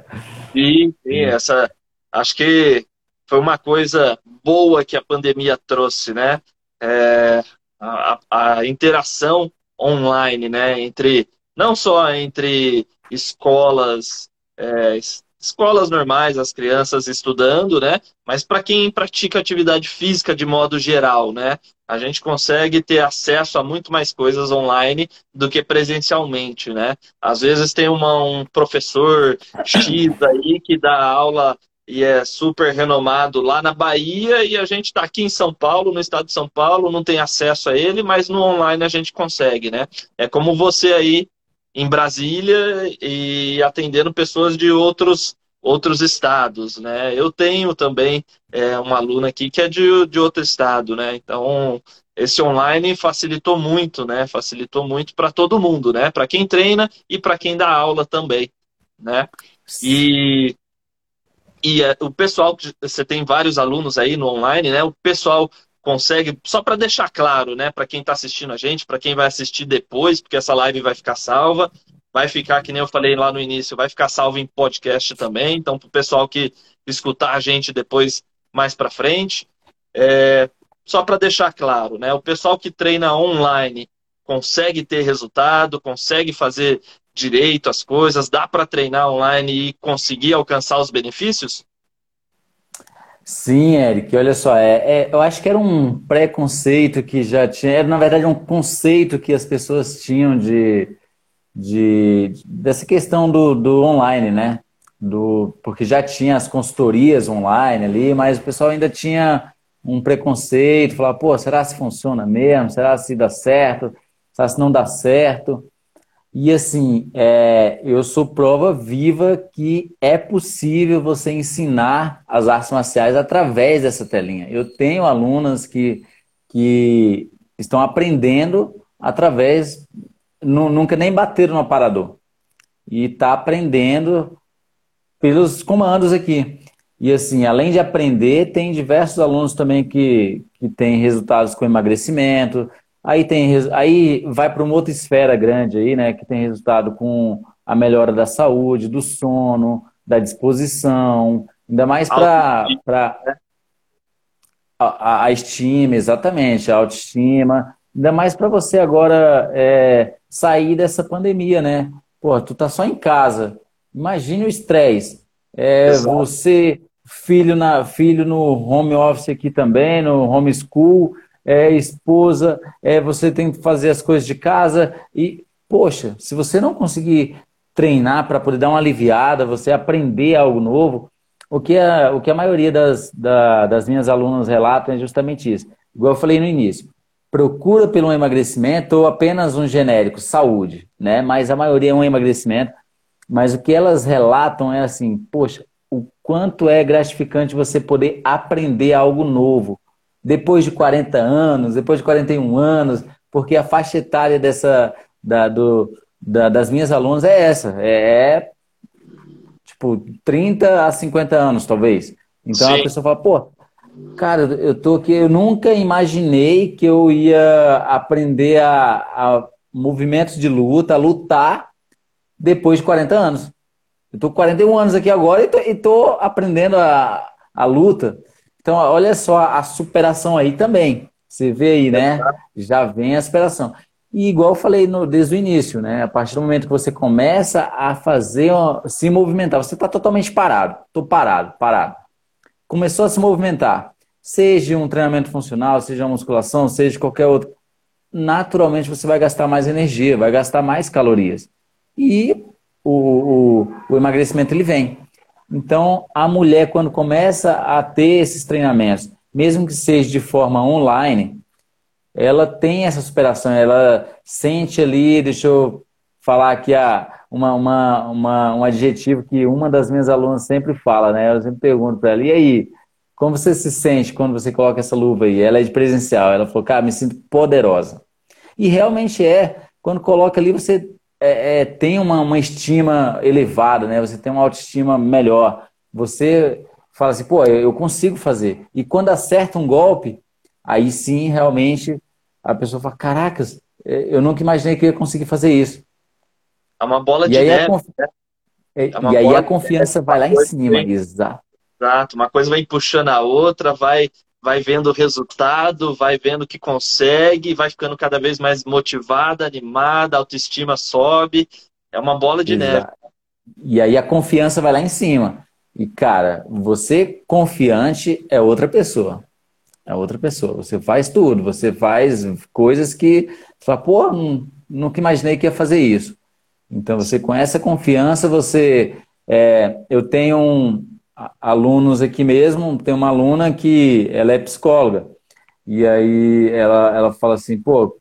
[LAUGHS] Sim, sim, essa acho que foi uma coisa boa que a pandemia trouxe, né? É, a, a, interação online, né? Entre não só entre escolas, é, escolas normais, as crianças estudando, né? Mas para quem pratica atividade física de modo geral, né? A gente consegue ter acesso a muito mais coisas online do que presencialmente, né? Às vezes tem uma, um professor X aí que dá aula e é super renomado lá na Bahia e a gente está aqui em São Paulo, no estado de São Paulo, não tem acesso a ele, mas no online a gente consegue, né? É como você aí em Brasília e atendendo pessoas de outros, outros estados, né? Eu tenho também é, uma aluna aqui que é de, de outro estado, né? Então, esse online facilitou muito, né? Facilitou muito para todo mundo, né? Para quem treina e para quem dá aula também, né? E, e é, o pessoal, você tem vários alunos aí no online, né? O pessoal consegue, só para deixar claro, né, para quem está assistindo a gente, para quem vai assistir depois, porque essa live vai ficar salva, vai ficar, que nem eu falei lá no início, vai ficar salvo em podcast também, então para o pessoal que escutar a gente depois mais para frente, é, só para deixar claro, né, o pessoal que treina online consegue ter resultado, consegue fazer direito as coisas, dá para treinar online e conseguir alcançar os benefícios? Sim, Eric, olha só, é, é, eu acho que era um preconceito que já tinha, era na verdade um conceito que as pessoas tinham de, de dessa questão do, do online, né? Do, porque já tinha as consultorias online ali, mas o pessoal ainda tinha um preconceito, falava, pô, será se funciona mesmo? Será se dá certo? Será se não dá certo? E assim, é, eu sou prova viva que é possível você ensinar as artes marciais através dessa telinha. Eu tenho alunas que, que estão aprendendo através, nunca nem bateram no aparador. E está aprendendo pelos comandos aqui. E assim, além de aprender, tem diversos alunos também que, que têm resultados com emagrecimento, Aí tem aí vai para uma outra esfera grande aí, né, que tem resultado com a melhora da saúde, do sono, da disposição, ainda mais para a, a, estima, exatamente, a autoestima, ainda mais para você agora é, sair dessa pandemia, né? Pô, tu tá só em casa, imagine o estresse. É, você, filho, na, filho no home office aqui também, no homeschool, é esposa, é você tem que fazer as coisas de casa e, poxa, se você não conseguir treinar para poder dar uma aliviada, você aprender algo novo, o que a, o que a maioria das, da, das minhas alunas relatam é justamente isso. Igual eu falei no início, procura pelo emagrecimento ou apenas um genérico, saúde, né? Mas a maioria é um emagrecimento. Mas o que elas relatam é assim, poxa, o quanto é gratificante você poder aprender algo novo depois de 40 anos, depois de 41 anos, porque a faixa etária dessa, da, do, da, das minhas alunas é essa, é, é tipo 30 a 50 anos, talvez. Então Sim. a pessoa fala, pô, cara, eu tô aqui, eu nunca imaginei que eu ia aprender a, a movimentos de luta, a lutar depois de 40 anos. Eu tô com 41 anos aqui agora e tô, e tô aprendendo a, a luta. Então, olha só a superação aí também. Você vê aí, né? Já vem a superação. E igual eu falei no, desde o início, né? A partir do momento que você começa a fazer, se movimentar, você está totalmente parado. Estou parado, parado. começou a se movimentar, seja um treinamento funcional, seja uma musculação, seja qualquer outro, naturalmente você vai gastar mais energia, vai gastar mais calorias. E o, o, o emagrecimento ele vem. Então, a mulher, quando começa a ter esses treinamentos, mesmo que seja de forma online, ela tem essa superação, ela sente ali, deixa eu falar aqui a, uma, uma, uma, um adjetivo que uma das minhas alunas sempre fala, né? Eu sempre pergunto para ela, e aí, como você se sente quando você coloca essa luva aí? Ela é de presencial. Ela falou, cara, me sinto poderosa. E realmente é. Quando coloca ali, você é, é, tem uma, uma estima elevada, né? Você tem uma autoestima melhor. Você fala assim, pô, eu consigo fazer. E quando acerta um golpe, aí sim, realmente, a pessoa fala, caracas, é, eu nunca imaginei que eu ia conseguir fazer isso. É uma bola e de neve. Confi... Né? É, é e aí a confiança vai lá em cima, exato. Exato, uma coisa vai puxando a outra, vai vai vendo o resultado, vai vendo que consegue, vai ficando cada vez mais motivada, animada, autoestima sobe. É uma bola de Exato. neve. E aí a confiança vai lá em cima. E, cara, você confiante é outra pessoa. É outra pessoa. Você faz tudo, você faz coisas que você fala, pô, nunca imaginei que ia fazer isso. Então, você com essa confiança, você. É, eu tenho um, alunos aqui mesmo, tem uma aluna que ela é psicóloga. E aí ela, ela fala assim, pô,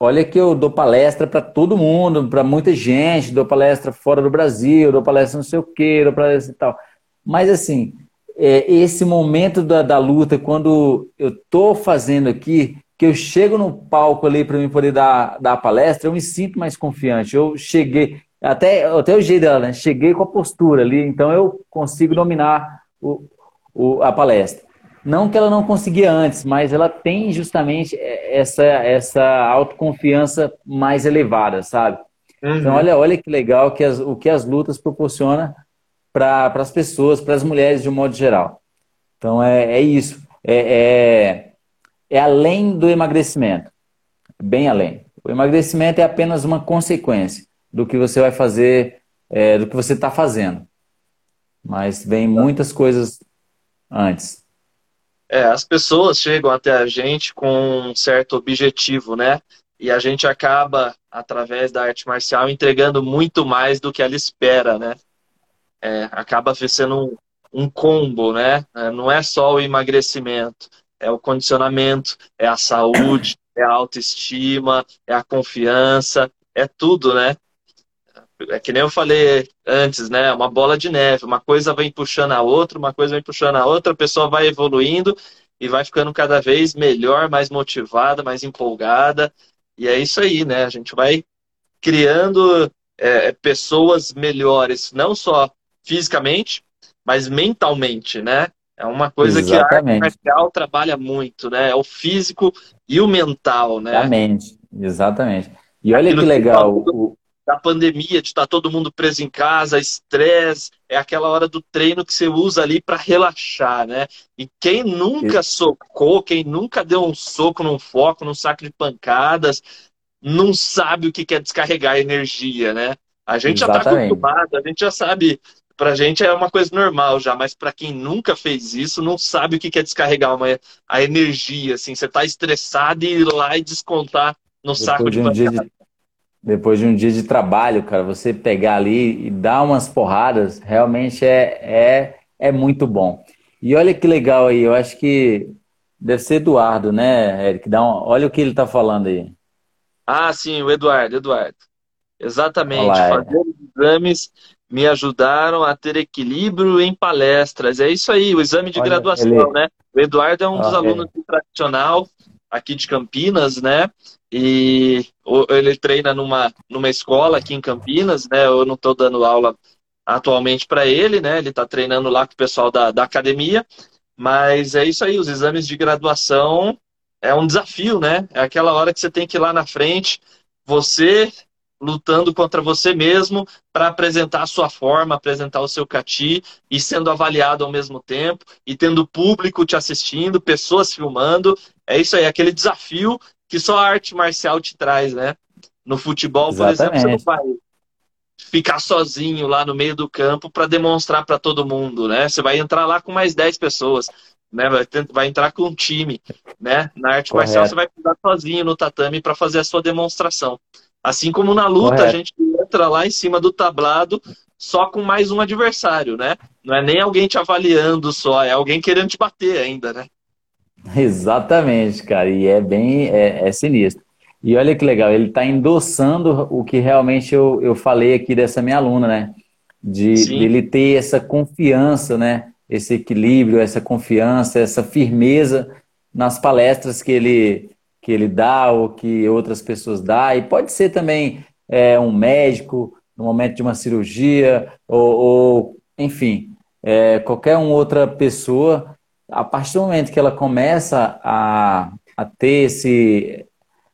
olha que eu dou palestra para todo mundo, para muita gente, dou palestra fora do Brasil, dou palestra não sei o quê, dou palestra e tal. Mas assim, é, esse momento da, da luta, quando eu tô fazendo aqui, que eu chego no palco ali para mim poder dar, dar a palestra, eu me sinto mais confiante. Eu cheguei, até, até o jeito dela, né? Cheguei com a postura ali, então eu consigo dominar o, o, a palestra. Não que ela não conseguia antes, mas ela tem justamente essa, essa autoconfiança mais elevada, sabe? Uhum. Então, olha, olha que legal que as, o que as lutas proporcionam para as pessoas, para as mulheres de um modo geral. Então, é, é isso. É, é, é além do emagrecimento. Bem além. O emagrecimento é apenas uma consequência do que você vai fazer, é, do que você está fazendo. Mas vem muitas coisas antes. É, as pessoas chegam até a gente com um certo objetivo, né? E a gente acaba, através da arte marcial, entregando muito mais do que ela espera, né? É, acaba sendo um, um combo, né? É, não é só o emagrecimento, é o condicionamento, é a saúde, [COUGHS] é a autoestima, é a confiança, é tudo, né? É que nem eu falei antes, né? Uma bola de neve, uma coisa vem puxando a outra, uma coisa vem puxando a outra, a pessoa vai evoluindo e vai ficando cada vez melhor, mais motivada, mais empolgada. E é isso aí, né? A gente vai criando é, pessoas melhores, não só fisicamente, mas mentalmente, né? É uma coisa Exatamente. que a arte marcial trabalha muito, né? É o físico e o mental, né? Exatamente, exatamente. E olha Aquilo que legal. Que o da pandemia, de estar todo mundo preso em casa, estresse, é aquela hora do treino que você usa ali para relaxar, né? E quem nunca socou, quem nunca deu um soco num foco, num saco de pancadas, não sabe o que é descarregar energia, né? A gente Exatamente. já está acostumado, a gente já sabe, pra gente é uma coisa normal já, mas para quem nunca fez isso, não sabe o que é descarregar uma, a energia, assim, você tá estressado e ir lá e descontar no Depois saco de, um pancada. De depois de um dia de trabalho, cara, você pegar ali e dar umas porradas, realmente é, é, é muito bom. E olha que legal aí, eu acho que deve ser Eduardo, né, Eric? Dá um, olha o que ele está falando aí. Ah, sim, o Eduardo, Eduardo. Exatamente. Olá, Fazer os exames me ajudaram a ter equilíbrio em palestras. É isso aí, o exame de olha, graduação, ele... né? O Eduardo é um dos alunos do tradicional aqui de Campinas, né? E ele treina numa, numa escola aqui em Campinas, né? Eu não estou dando aula atualmente para ele, né? Ele está treinando lá com o pessoal da, da academia. Mas é isso aí, os exames de graduação é um desafio, né? É aquela hora que você tem que ir lá na frente, você lutando contra você mesmo para apresentar a sua forma, apresentar o seu cati e sendo avaliado ao mesmo tempo e tendo público te assistindo, pessoas filmando. É isso aí, aquele desafio que só a arte marcial te traz, né? No futebol, Exatamente. por exemplo, você não vai ficar sozinho lá no meio do campo para demonstrar para todo mundo, né? Você vai entrar lá com mais 10 pessoas, né? Vai, vai entrar com um time, né? Na arte Correto. marcial você vai ficar sozinho no tatame para fazer a sua demonstração. Assim como na luta Correto. a gente entra lá em cima do tablado só com mais um adversário, né? Não é nem alguém te avaliando só, é alguém querendo te bater ainda, né? Exatamente, cara. E é bem é, é sinistro. E olha que legal, ele está endossando o que realmente eu, eu falei aqui dessa minha aluna, né? De, de ele ter essa confiança, né? Esse equilíbrio, essa confiança, essa firmeza nas palestras que ele, que ele dá ou que outras pessoas dão. E pode ser também é, um médico no momento de uma cirurgia, ou, ou enfim, é, qualquer uma outra pessoa. A partir do momento que ela começa a, a ter esse,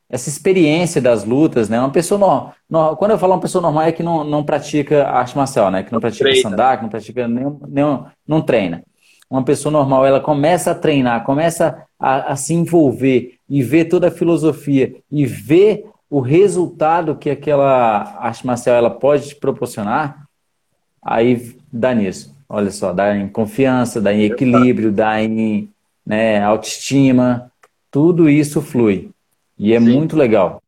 essa experiência das lutas, né? Uma pessoa normal, no, quando eu falo uma pessoa normal é que não, não pratica arte marcial, né? Que não pratica treina. sandá, que não pratica nenhum, nenhum, não treina. Uma pessoa normal, ela começa a treinar, começa a, a se envolver e ver toda a filosofia e ver o resultado que aquela arte marcial ela pode te proporcionar, aí dá nisso. Olha só, dá em confiança, dá em equilíbrio, dá em né, autoestima, tudo isso flui. E é Sim. muito legal.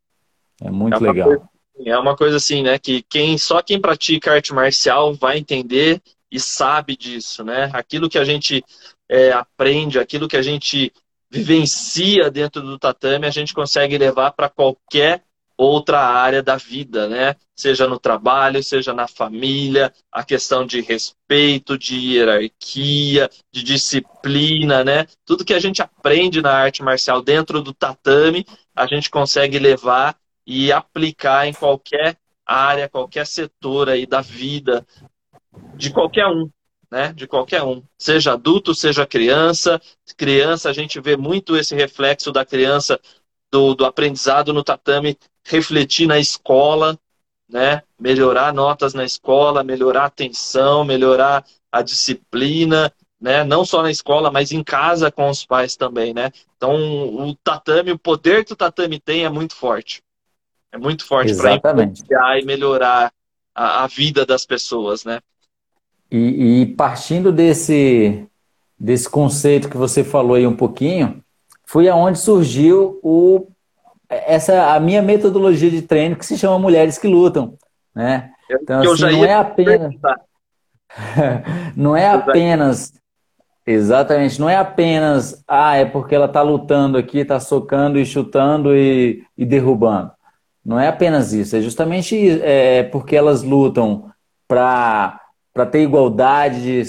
É muito é legal. Coisa, é uma coisa assim, né? Que quem, só quem pratica arte marcial vai entender e sabe disso, né? Aquilo que a gente é, aprende, aquilo que a gente vivencia dentro do tatame, a gente consegue levar para qualquer outra área da vida, né? Seja no trabalho, seja na família, a questão de respeito, de hierarquia, de disciplina, né? Tudo que a gente aprende na arte marcial dentro do tatame, a gente consegue levar e aplicar em qualquer área, qualquer setor aí da vida de qualquer um, né? De qualquer um, seja adulto, seja criança. Criança, a gente vê muito esse reflexo da criança do, do aprendizado no tatame refletir na escola, né? Melhorar notas na escola, melhorar a atenção, melhorar a disciplina, né? Não só na escola, mas em casa com os pais também, né? Então, o tatame, o poder que o tatame tem é muito forte. É muito forte para influenciar e melhorar a, a, vida das pessoas, né? E, e partindo desse, desse conceito que você falou aí um pouquinho, foi aonde surgiu o essa a minha metodologia de treino que se chama Mulheres que Lutam, né? Então assim, [LAUGHS] não é apenas não é apenas exatamente, não é apenas ah, é porque ela está lutando aqui, está socando e chutando e, e, derrubando. Não é apenas isso, é justamente é, porque elas lutam para para ter igualdade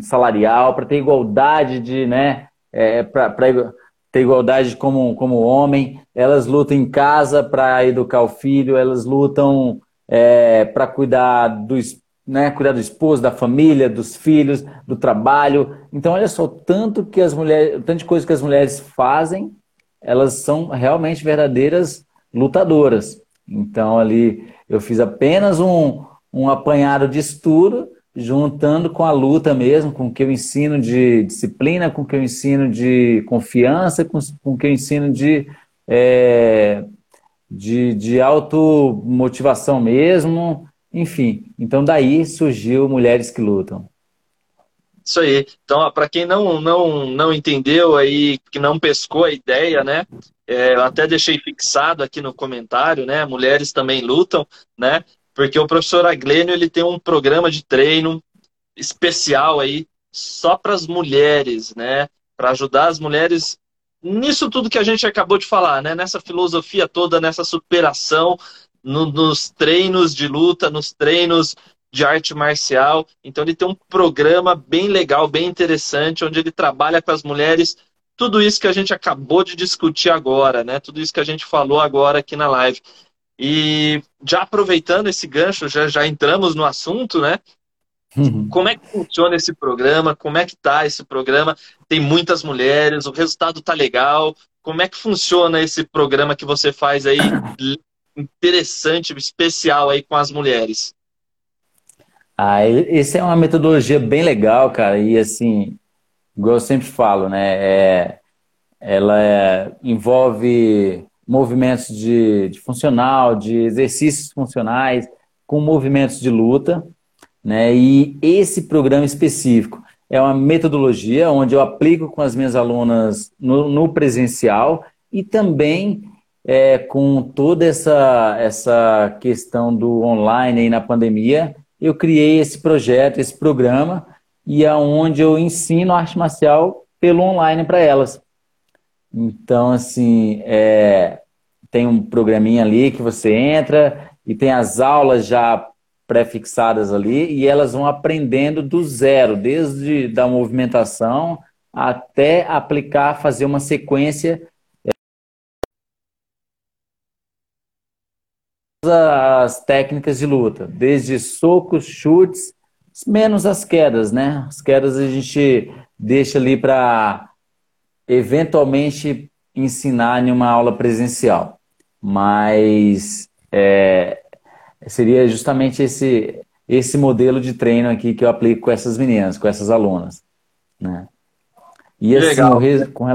salarial, para ter igualdade de, né, é, para ter igualdade como, como homem, elas lutam em casa para educar o filho, elas lutam é, para cuidar do, né, cuidar do esposo, da família, dos filhos, do trabalho. Então, olha só, tanto que as mulheres, tanto de coisa que as mulheres fazem, elas são realmente verdadeiras lutadoras. Então, ali eu fiz apenas um, um apanhado de estudo juntando com a luta mesmo, com o que eu ensino de disciplina, com o que eu ensino de confiança, com, com o que eu ensino de, é, de, de automotivação mesmo, enfim. Então daí surgiu Mulheres que Lutam. Isso aí. Então, para quem não, não, não entendeu aí, que não pescou a ideia, né? É, eu até deixei fixado aqui no comentário, né? Mulheres também lutam, né? Porque o professor Aglênio ele tem um programa de treino especial aí só para as mulheres, né? Para ajudar as mulheres nisso tudo que a gente acabou de falar, né? Nessa filosofia toda, nessa superação, no, nos treinos de luta, nos treinos de arte marcial. Então ele tem um programa bem legal, bem interessante, onde ele trabalha com as mulheres tudo isso que a gente acabou de discutir agora, né? Tudo isso que a gente falou agora aqui na live. E já aproveitando esse gancho, já, já entramos no assunto, né? Uhum. Como é que funciona esse programa? Como é que tá esse programa? Tem muitas mulheres, o resultado tá legal. Como é que funciona esse programa que você faz aí [CLEARS THROAT] interessante, especial aí com as mulheres? Ah, esse é uma metodologia bem legal, cara. E assim, igual eu sempre falo, né? É, ela é, envolve movimentos de, de funcional, de exercícios funcionais, com movimentos de luta, né? E esse programa específico é uma metodologia onde eu aplico com as minhas alunas no, no presencial e também é, com toda essa, essa questão do online aí na pandemia, eu criei esse projeto, esse programa, e é onde eu ensino arte marcial pelo online para elas. Então, assim, é, tem um programinha ali que você entra e tem as aulas já pré-fixadas ali e elas vão aprendendo do zero, desde da movimentação até aplicar, fazer uma sequência as técnicas de luta, desde socos, chutes, menos as quedas, né? As quedas a gente deixa ali para eventualmente ensinar em uma aula presencial. Mas é, seria justamente esse, esse modelo de treino aqui que eu aplico com essas meninas, com essas alunas. Né? E assim, com,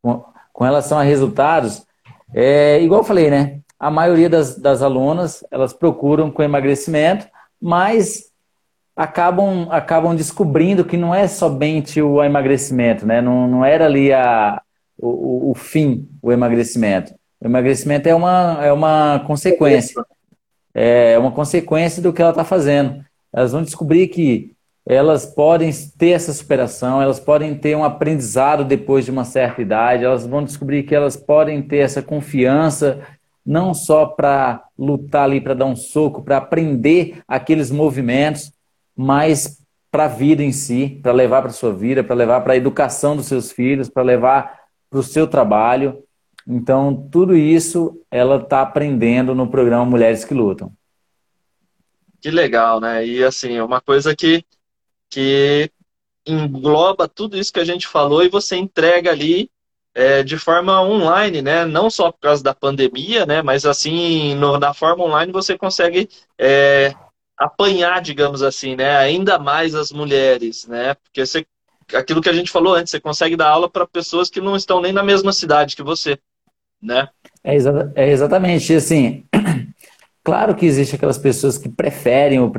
com, com, relação a resultados, é, igual eu falei, né? A maioria das, das alunas, elas procuram com emagrecimento, mas acabam, acabam descobrindo que não é somente o emagrecimento, né? Não, não era ali a, o, o fim, o emagrecimento. O emagrecimento é uma, é uma consequência é uma consequência do que ela está fazendo. Elas vão descobrir que elas podem ter essa superação, elas podem ter um aprendizado depois de uma certa idade, elas vão descobrir que elas podem ter essa confiança, não só para lutar ali, para dar um soco, para aprender aqueles movimentos, mas para a vida em si, para levar para sua vida, para levar para a educação dos seus filhos, para levar para o seu trabalho. Então, tudo isso ela está aprendendo no programa Mulheres que Lutam. Que legal, né? E assim, uma coisa que, que engloba tudo isso que a gente falou e você entrega ali é, de forma online, né? Não só por causa da pandemia, né? Mas assim, no, na forma online você consegue é, apanhar, digamos assim, né? Ainda mais as mulheres, né? Porque você, aquilo que a gente falou antes, você consegue dar aula para pessoas que não estão nem na mesma cidade que você né? É, exa é exatamente assim. [CLEARS THROAT] Claro que existe aquelas pessoas que preferem o,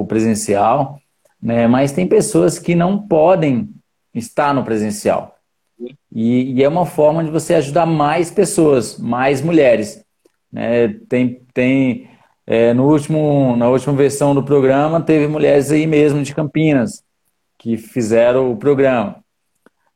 o presencial, né? Mas tem pessoas que não podem estar no presencial. E, e é uma forma de você ajudar mais pessoas, mais mulheres. Né? Tem, tem é, no último, na última versão do programa teve mulheres aí mesmo de Campinas que fizeram o programa.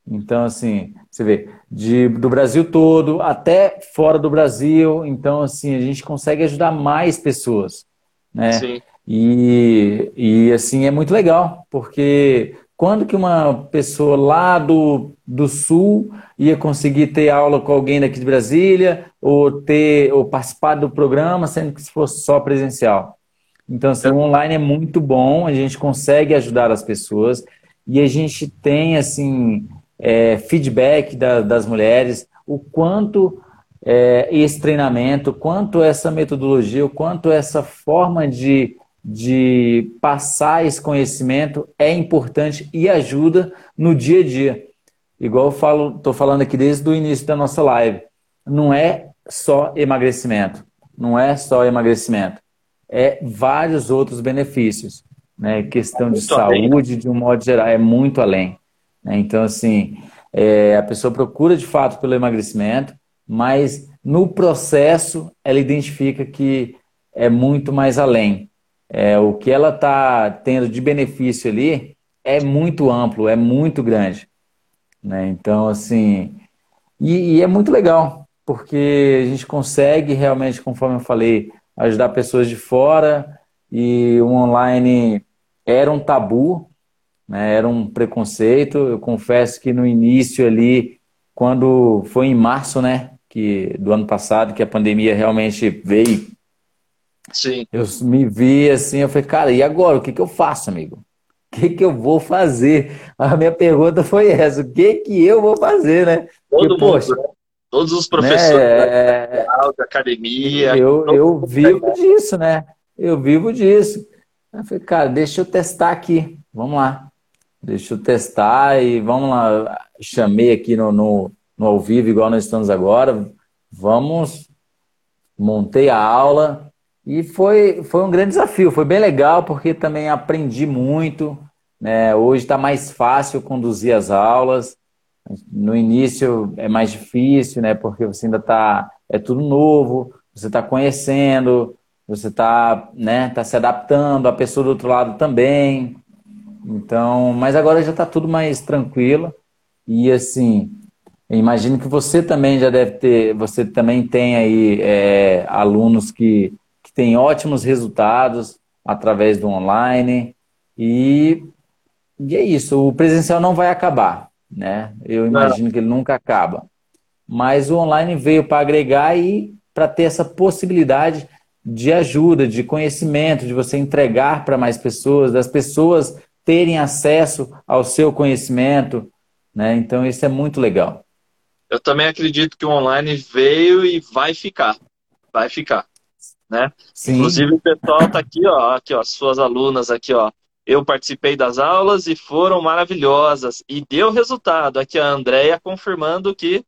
Então, assim, você vê, de, do Brasil todo até fora do Brasil. Então, assim, a gente consegue ajudar mais pessoas, né? Sim. E, e assim, é muito legal, porque quando que uma pessoa lá do, do Sul ia conseguir ter aula com alguém daqui de Brasília ou ter ou participar do programa, sendo que se fosse só presencial? Então, assim, o online é muito bom, a gente consegue ajudar as pessoas e a gente tem, assim, é, feedback da, das mulheres, o quanto é, esse treinamento, quanto essa metodologia, o quanto essa forma de, de passar esse conhecimento é importante e ajuda no dia a dia. Igual eu falo, estou falando aqui desde o início da nossa live. Não é só emagrecimento. Não é só emagrecimento. É vários outros benefícios. Né? Questão de saúde, de um modo geral, é muito além. Né? Então, assim, é, a pessoa procura de fato pelo emagrecimento, mas no processo ela identifica que é muito mais além. É, o que ela está tendo de benefício ali é muito amplo, é muito grande. Né? Então, assim, e, e é muito legal, porque a gente consegue realmente, conforme eu falei, ajudar pessoas de fora e o online era um tabu, né? Era um preconceito. Eu confesso que no início ali, quando foi em março, né, que do ano passado, que a pandemia realmente veio. Sim. Eu me vi assim, eu falei, cara, e agora? O que, que eu faço, amigo? O que, que eu vou fazer? A minha pergunta foi essa: o que, que eu vou fazer, né? Todo Porque, mundo, poxa, né? Todos os professores né, da academia. Eu, eu vivo disso, né? Eu vivo disso. Eu falei, cara, deixa eu testar aqui. Vamos lá. Deixa eu testar e vamos lá. Chamei aqui no, no, no ao vivo, igual nós estamos agora. Vamos. Montei a aula E foi, foi um grande desafio, foi bem legal, porque também aprendi muito. Né? Hoje está mais fácil conduzir as aulas. No início é mais difícil, né? Porque você ainda está. É tudo novo, você está conhecendo, você está né, tá se adaptando, a pessoa do outro lado também. Então, mas agora já está tudo mais tranquilo. E assim, imagino que você também já deve ter, você também tem aí é, alunos que, que têm ótimos resultados através do online. E, e é isso, o presencial não vai acabar, né? Eu imagino não. que ele nunca acaba. Mas o online veio para agregar e para ter essa possibilidade de ajuda, de conhecimento, de você entregar para mais pessoas, das pessoas terem acesso ao seu conhecimento, né? Então isso é muito legal. Eu também acredito que o online veio e vai ficar, vai ficar, né? Sim. Inclusive o pessoal está aqui, ó, aqui ó, suas alunas aqui, ó. Eu participei das aulas e foram maravilhosas e deu resultado. Aqui a Andrea confirmando que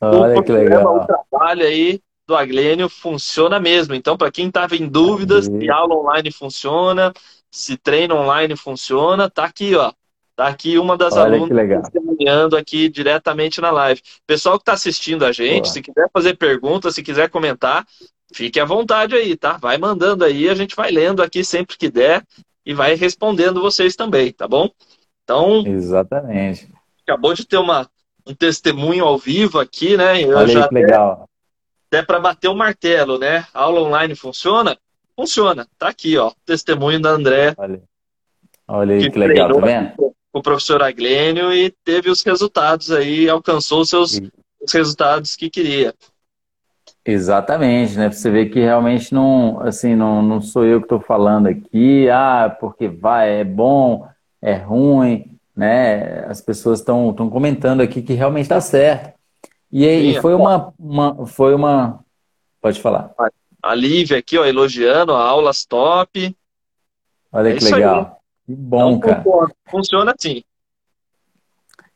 Olha o que legal. O trabalho aí do Aglênio funciona mesmo. Então, para quem estava em dúvidas se aula online funciona, se treino online funciona, tá aqui, ó. Tá aqui uma das Olha alunas testemunhando aqui diretamente na live. Pessoal que está assistindo a gente, Boa. se quiser fazer perguntas, se quiser comentar, fique à vontade aí, tá? Vai mandando aí, a gente vai lendo aqui sempre que der e vai respondendo vocês também, tá bom? Então. Exatamente. Acabou de ter uma, um testemunho ao vivo aqui, né? Eu Olha já que legal. Até para bater o martelo, né? A aula online funciona? Funciona. Tá aqui, ó. Testemunho da André. Olha, Olha aí que, que legal, tá vendo? Com o professor Aglênio e teve os resultados aí, alcançou os seus e... os resultados que queria. Exatamente, né? Você vê que realmente não, assim, não, não sou eu que estou falando aqui, ah, porque vai, é bom, é ruim, né? As pessoas estão comentando aqui que realmente está certo. E, e foi uma, uma, foi uma. Pode falar. A Lívia aqui, ó, elogiando, aulas top. Olha é que legal. Aí. Que bom, então, cara. Funciona assim.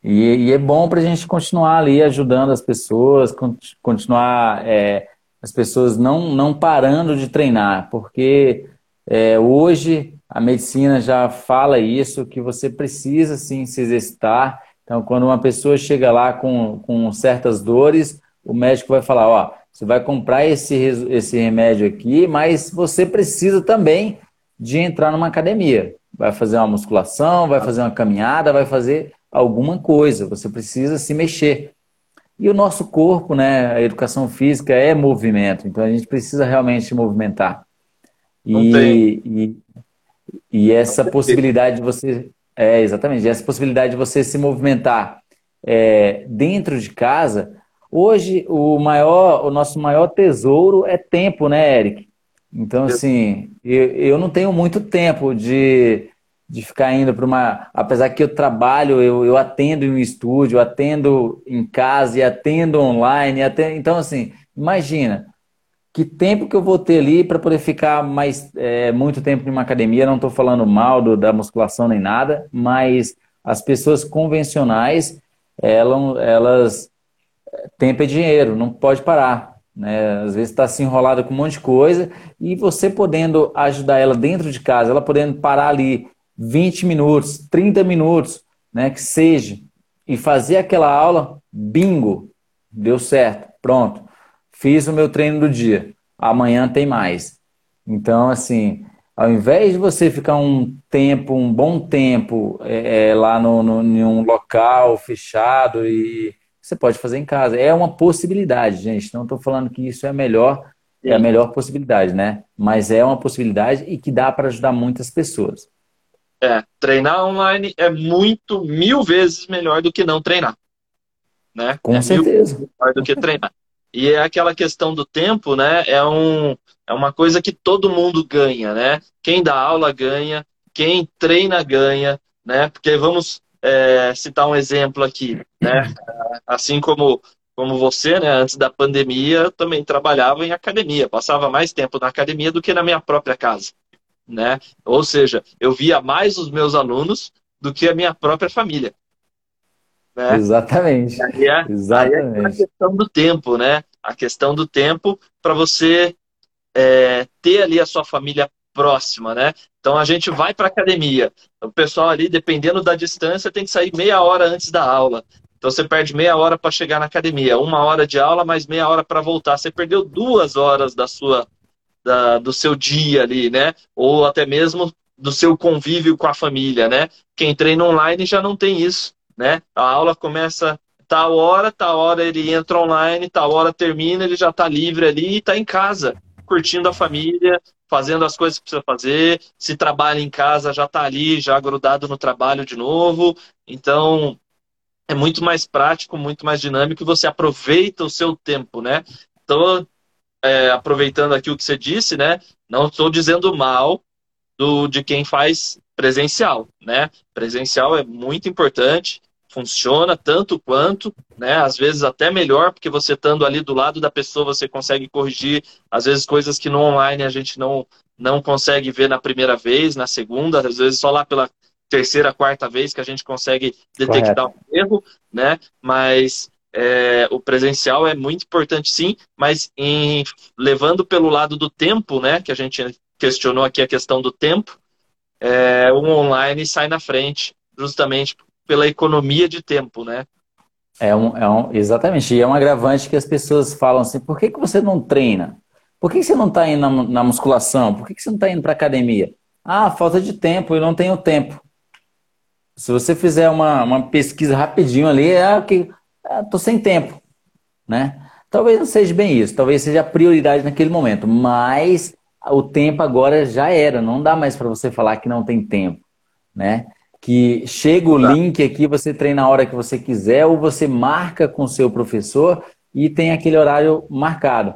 E, e, é bom para a gente continuar ali ajudando as pessoas, continuar é, as pessoas não, não parando de treinar, porque é, hoje a medicina já fala isso, que você precisa sim se exercitar então, quando uma pessoa chega lá com, com certas dores, o médico vai falar: Ó, você vai comprar esse, esse remédio aqui, mas você precisa também de entrar numa academia. Vai fazer uma musculação, vai fazer uma caminhada, vai fazer alguma coisa. Você precisa se mexer. E o nosso corpo, né, a educação física é movimento, então a gente precisa realmente se movimentar. E, e, e, essa possibilidade de você é, exatamente. Essa possibilidade de você se movimentar é, dentro de casa. Hoje, o maior, o nosso maior tesouro é tempo, né, Eric? Então, assim, eu, eu não tenho muito tempo de, de ficar indo para uma. Apesar que eu trabalho, eu, eu atendo em um estúdio, atendo em casa e atendo online. Atendo... Então, assim, imagina, que tempo que eu vou ter ali para poder ficar mais é, muito tempo em uma academia. Não estou falando mal do, da musculação nem nada, mas as pessoas convencionais, elas, elas tempo é dinheiro, não pode parar. Né? Às vezes está se enrolada com um monte de coisa e você podendo ajudar ela dentro de casa, ela podendo parar ali 20 minutos, 30 minutos, né, que seja, e fazer aquela aula, bingo, deu certo, pronto fiz o meu treino do dia, amanhã tem mais. Então, assim, ao invés de você ficar um tempo, um bom tempo é, é, lá no, no, em um local fechado e você pode fazer em casa. É uma possibilidade, gente. Não estou falando que isso é a melhor, Sim. é a melhor possibilidade, né? Mas é uma possibilidade e que dá para ajudar muitas pessoas. É, treinar online é muito, mil vezes melhor do que não treinar. Né? Com é certeza. melhor do que treinar. E é aquela questão do tempo, né? É, um, é uma coisa que todo mundo ganha, né? Quem dá aula ganha, quem treina ganha, né? Porque vamos é, citar um exemplo aqui, né? Assim como, como você, né? Antes da pandemia, eu também trabalhava em academia, passava mais tempo na academia do que na minha própria casa, né? Ou seja, eu via mais os meus alunos do que a minha própria família. Né? Exatamente. Aí é, Exatamente. Aí é a questão do tempo, né? A questão do tempo para você é, ter ali a sua família próxima, né? Então a gente vai para academia. O pessoal ali, dependendo da distância, tem que sair meia hora antes da aula. Então você perde meia hora para chegar na academia, uma hora de aula, mais meia hora para voltar. Você perdeu duas horas da sua, da, do seu dia ali, né? Ou até mesmo do seu convívio com a família, né? Quem treina online já não tem isso, né? A aula começa tal hora, tal hora ele entra online, tal hora termina, ele já está livre ali e está em casa, curtindo a família, fazendo as coisas que precisa fazer. Se trabalha em casa, já está ali, já grudado no trabalho de novo. Então, é muito mais prático, muito mais dinâmico e você aproveita o seu tempo, né? Então, é, aproveitando aqui o que você disse, né? Não estou dizendo mal do, de quem faz presencial, né? Presencial é muito importante, funciona tanto quanto, né? Às vezes até melhor, porque você estando ali do lado da pessoa, você consegue corrigir, às vezes, coisas que no online a gente não, não consegue ver na primeira vez, na segunda, às vezes só lá pela terceira, quarta vez que a gente consegue detectar Correto. um erro, né? Mas é, o presencial é muito importante sim, mas em, levando pelo lado do tempo, né? Que a gente questionou aqui a questão do tempo, é, o online sai na frente, justamente pela economia de tempo, né? É um, é um, exatamente, e é um agravante que as pessoas falam assim, por que, que você não treina? Por que, que você não está indo na, na, musculação? Por que, que você não está indo para academia? Ah, falta de tempo, eu não tenho tempo. Se você fizer uma, uma pesquisa rapidinho ali, é que estou sem tempo, né? Talvez não seja bem isso, talvez seja a prioridade naquele momento, mas o tempo agora já era, não dá mais para você falar que não tem tempo, né? Que chega o tá. link aqui, você treina a hora que você quiser, ou você marca com o seu professor e tem aquele horário marcado.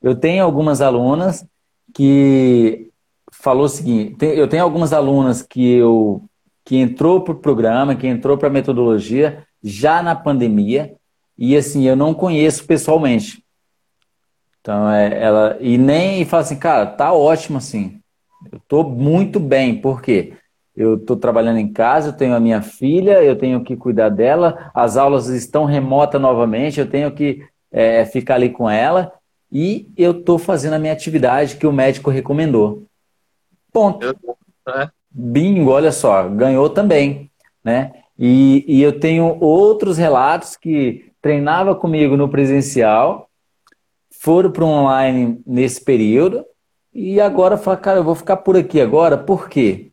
Eu tenho algumas alunas que falou o seguinte, eu tenho algumas alunas que eu que entrou para o programa, que entrou para a metodologia já na pandemia, e assim, eu não conheço pessoalmente. Então, é, ela, e nem e fala assim, cara, tá ótimo assim. Eu tô muito bem, por quê? Eu estou trabalhando em casa, eu tenho a minha filha, eu tenho que cuidar dela, as aulas estão remotas novamente, eu tenho que é, ficar ali com ela e eu estou fazendo a minha atividade que o médico recomendou. Ponto. É. Bingo, olha só, ganhou também, né? E, e eu tenho outros relatos que treinava comigo no presencial, foram para o online nesse período e agora fala, cara, eu vou ficar por aqui agora, por quê?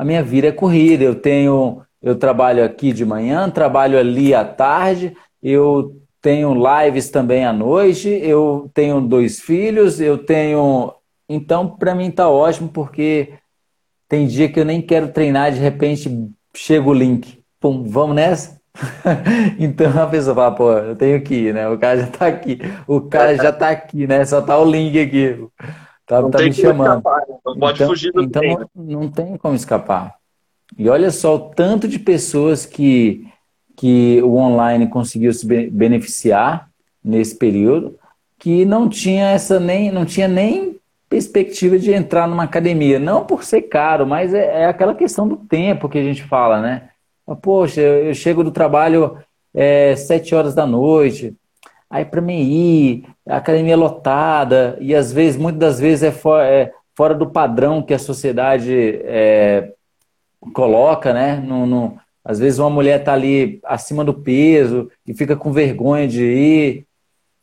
A minha vida é corrida. Eu tenho, eu trabalho aqui de manhã, trabalho ali à tarde, eu tenho lives também à noite, eu tenho dois filhos, eu tenho. Então, para mim tá ótimo, porque tem dia que eu nem quero treinar, de repente chega o link. Pum, vamos nessa? [LAUGHS] então a pessoa fala, pô, eu tenho que ir, né? O cara já tá aqui. O cara já tá aqui, né? Só tá o link aqui. Tá, não tá me chamando. Escapar, não pode então, fugir do Então não, não tem como escapar. E olha só o tanto de pessoas que, que o online conseguiu se beneficiar nesse período, que não tinha essa nem não tinha nem perspectiva de entrar numa academia, não por ser caro, mas é, é aquela questão do tempo que a gente fala, né? Poxa, eu, eu chego do trabalho é, sete horas da noite, Aí para mim ir, a academia lotada, e às vezes, muitas das vezes é, for, é fora do padrão que a sociedade é, coloca, né? No, no, às vezes uma mulher está ali acima do peso e fica com vergonha de ir,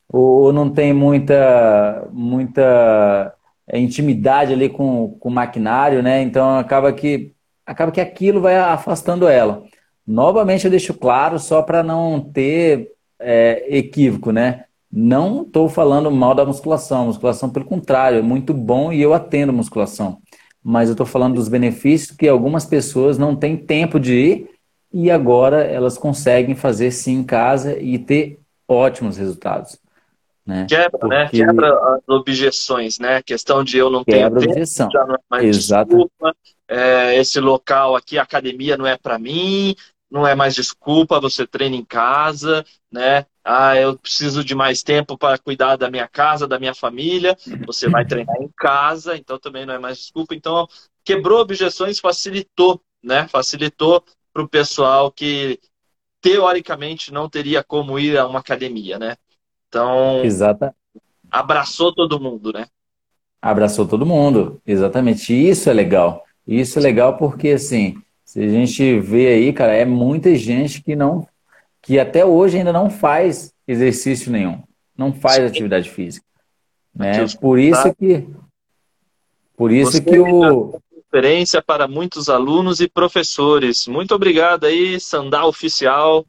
ou, ou não tem muita, muita é, intimidade ali com, com o maquinário, né? Então acaba que, acaba que aquilo vai afastando ela. Novamente eu deixo claro, só para não ter é, equívoco, né? Não estou falando mal da musculação. A musculação, pelo contrário, é muito bom e eu atendo musculação. Mas eu estou falando dos benefícios que algumas pessoas não têm tempo de ir e agora elas conseguem fazer sim em casa e ter ótimos resultados. Né? Quebra, né? Porque... né? Quebra as objeções, né? A questão de eu não tenho tempo, objeção. já não é mais Exato. desculpa. É, esse local aqui, a academia não é para mim, não é mais desculpa, você treina em casa, né? Ah, eu preciso de mais tempo para cuidar da minha casa, da minha família. Você vai treinar em casa, então também não é mais desculpa. Então, quebrou objeções, facilitou, né? Facilitou para o pessoal que teoricamente não teria como ir a uma academia, né? Então, Exata. abraçou todo mundo, né? Abraçou todo mundo, exatamente. Isso é legal. Isso é legal porque, assim, se a gente vê aí, cara, é muita gente que não, que até hoje ainda não faz exercício nenhum, não faz Sim. atividade física. Né? Por isso que, por isso Você que o referência para muitos alunos e professores. Muito obrigado aí, Sandal Oficial.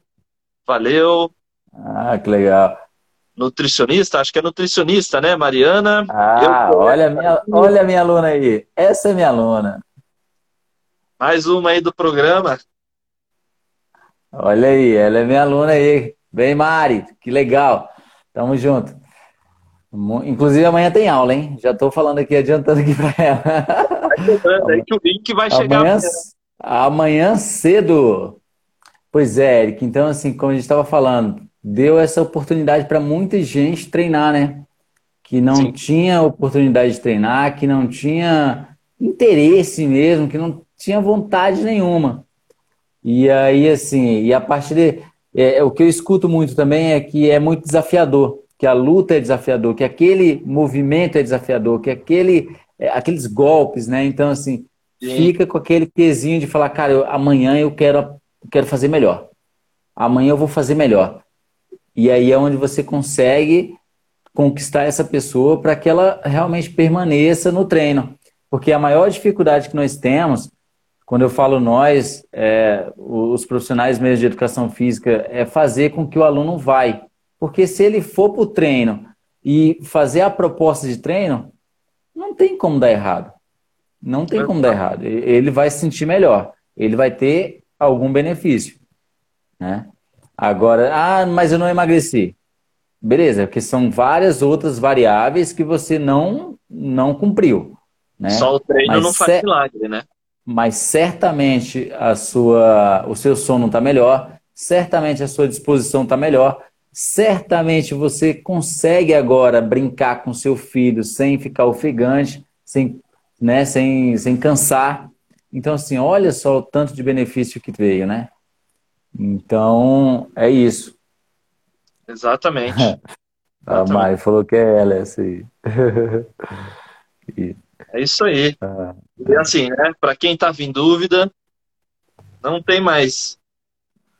Valeu. Ah, que legal. Nutricionista, acho que é nutricionista, né, Mariana? Ah, Eu... olha, a minha, olha a minha aluna aí. Essa é minha aluna. Mais uma aí do programa. Olha aí, ela é minha aluna aí. Vem, Mari, que legal. Tamo junto. Inclusive amanhã tem aula, hein? Já estou falando aqui, adiantando aqui para ela. Vai aí que o link vai chegar. Amanhã, amanhã cedo. Pois é, Eric. Então, assim, como a gente estava falando, deu essa oportunidade para muita gente treinar, né? Que não Sim. tinha oportunidade de treinar, que não tinha interesse mesmo, que não tinha vontade nenhuma. E aí, assim, e a partir de. É, o que eu escuto muito também é que é muito desafiador que a luta é desafiador, que aquele movimento é desafiador, que aquele, é, aqueles golpes, né? Então, assim, Sim. fica com aquele pezinho de falar, cara, eu, amanhã eu quero, eu quero fazer melhor. Amanhã eu vou fazer melhor. E aí é onde você consegue conquistar essa pessoa para que ela realmente permaneça no treino. Porque a maior dificuldade que nós temos, quando eu falo nós, é, os profissionais mesmo de educação física, é fazer com que o aluno vai. Porque se ele for para o treino e fazer a proposta de treino, não tem como dar errado. Não tem como dar errado. Ele vai se sentir melhor. Ele vai ter algum benefício. Né? Agora, ah, mas eu não emagreci. Beleza, porque são várias outras variáveis que você não, não cumpriu. Né? Só o treino mas não faz milagre, né? Mas certamente a sua, o seu sono está melhor, certamente a sua disposição está melhor, certamente você consegue agora brincar com seu filho sem ficar ofegante, sem, né, sem, sem cansar. Então, assim, olha só o tanto de benefício que veio, né? Então, é isso. Exatamente. A [LAUGHS] Mari falou que é ela, essa aí. [LAUGHS] é isso aí. Ah, e assim, né? Para quem estava em dúvida, não tem mais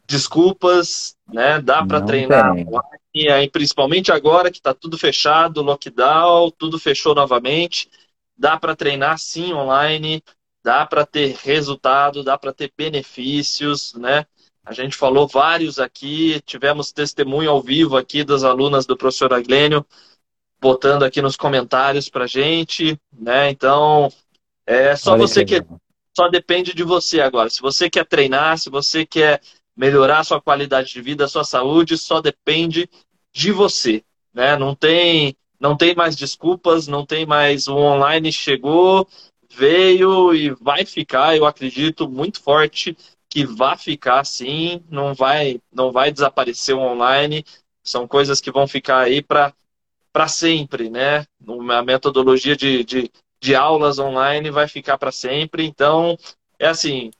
desculpas, né? Dá para treinar tem. online, principalmente agora que está tudo fechado, lockdown, tudo fechou novamente. Dá para treinar sim online, dá para ter resultado, dá para ter benefícios, né? A gente falou vários aqui, tivemos testemunho ao vivo aqui das alunas do professor Aglênio, botando aqui nos comentários para gente, né? Então, é só Olha você que só depende de você agora. Se você quer treinar, se você quer melhorar a sua qualidade de vida, a sua saúde, só depende de você. Né? Não, tem, não tem mais desculpas, não tem mais o online chegou, veio e vai ficar, eu acredito muito forte que vai ficar sim, não vai, não vai desaparecer o online, são coisas que vão ficar aí para sempre, né? A metodologia de, de, de aulas online vai ficar para sempre, então é assim,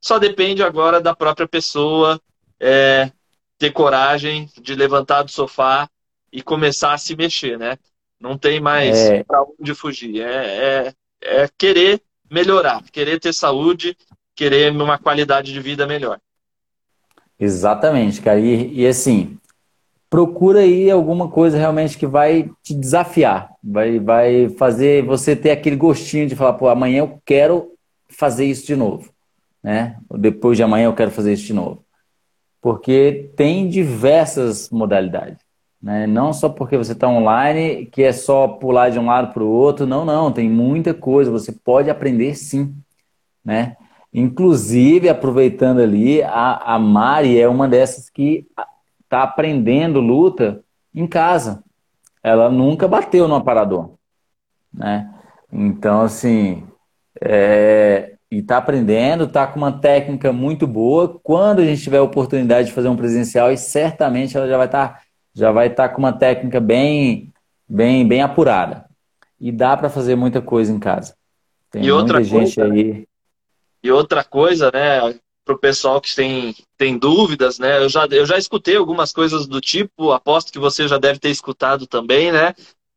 só depende agora da própria pessoa é, ter coragem de levantar do sofá e começar a se mexer, né? Não tem mais é... para onde fugir. É, é, é querer melhorar, querer ter saúde, querer uma qualidade de vida melhor. Exatamente, cara. E, e, assim, procura aí alguma coisa realmente que vai te desafiar, vai, vai fazer você ter aquele gostinho de falar, pô, amanhã eu quero fazer isso de novo né? Depois de amanhã eu quero fazer isso de novo. Porque tem diversas modalidades. Né? Não só porque você está online, que é só pular de um lado para o outro. Não, não. Tem muita coisa. Você pode aprender sim. Né? Inclusive, aproveitando ali, a, a Mari é uma dessas que está aprendendo luta em casa. Ela nunca bateu no aparador. Né? Então, assim, é, e está aprendendo, está com uma técnica muito boa. Quando a gente tiver a oportunidade de fazer um presencial, e certamente ela já vai estar tá, já vai estar tá com uma técnica bem bem bem apurada. E dá para fazer muita coisa em casa. Tem e muita gente coisa, aí. E outra coisa, né, para o pessoal que tem, tem dúvidas, né? Eu já, eu já escutei algumas coisas do tipo, aposto que você já deve ter escutado também, né?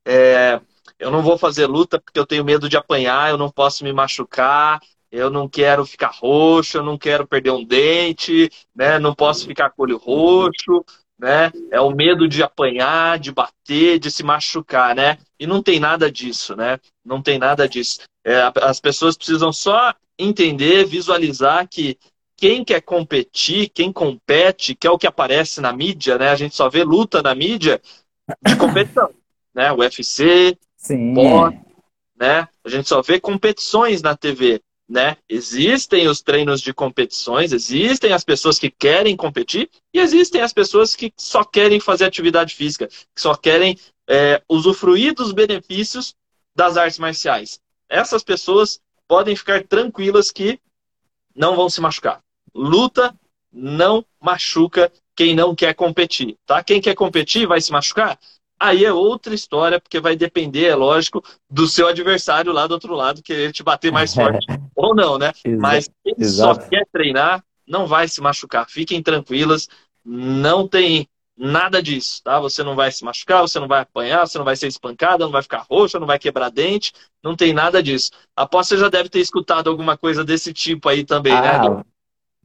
É, eu não vou fazer luta porque eu tenho medo de apanhar, eu não posso me machucar, eu não quero ficar roxo, eu não quero perder um dente, né? Não posso ficar com olho roxo, né? É o medo de apanhar, de bater, de se machucar, né? E não tem nada disso, né? Não tem nada disso. É, as pessoas precisam só entender, visualizar que quem quer competir, quem compete, que é o que aparece na mídia, né? A gente só vê luta na mídia de competição, né? UFC, Sim. né? A gente só vê competições na TV né? Existem os treinos de competições, existem as pessoas que querem competir e existem as pessoas que só querem fazer atividade física, que só querem é, usufruir dos benefícios das artes marciais. Essas pessoas podem ficar tranquilas que não vão se machucar. Luta não machuca quem não quer competir, tá? Quem quer competir vai se machucar? Aí é outra história, porque vai depender, é lógico, do seu adversário lá do outro lado, querer te bater mais [LAUGHS] forte ou não, né? Exato. Mas quem Exato. só quer treinar, não vai se machucar. Fiquem tranquilas, não tem nada disso, tá? Você não vai se machucar, você não vai apanhar, você não vai ser espancada, não vai ficar roxa, não vai quebrar dente, não tem nada disso. Após você já deve ter escutado alguma coisa desse tipo aí também, né, ah, né?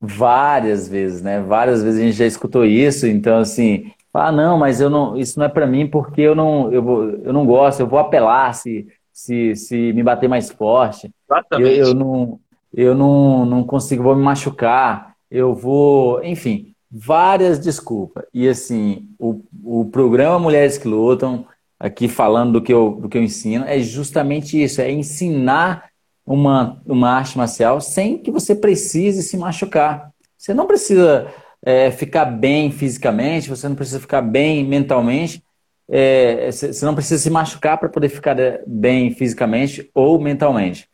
Várias vezes, né? Várias vezes a gente já escutou isso, então assim, ah, não, mas eu não, isso não é para mim porque eu não, eu, vou, eu não gosto, eu vou apelar se, se, se me bater mais forte. Exatamente. Eu, eu, não, eu não, não consigo, vou me machucar, eu vou, enfim, várias desculpas. E assim, o, o programa Mulheres que Lutam, aqui falando do que, eu, do que eu ensino, é justamente isso, é ensinar uma, uma arte marcial sem que você precise se machucar. Você não precisa é, ficar bem fisicamente, você não precisa ficar bem mentalmente, é, você não precisa se machucar para poder ficar bem fisicamente ou mentalmente.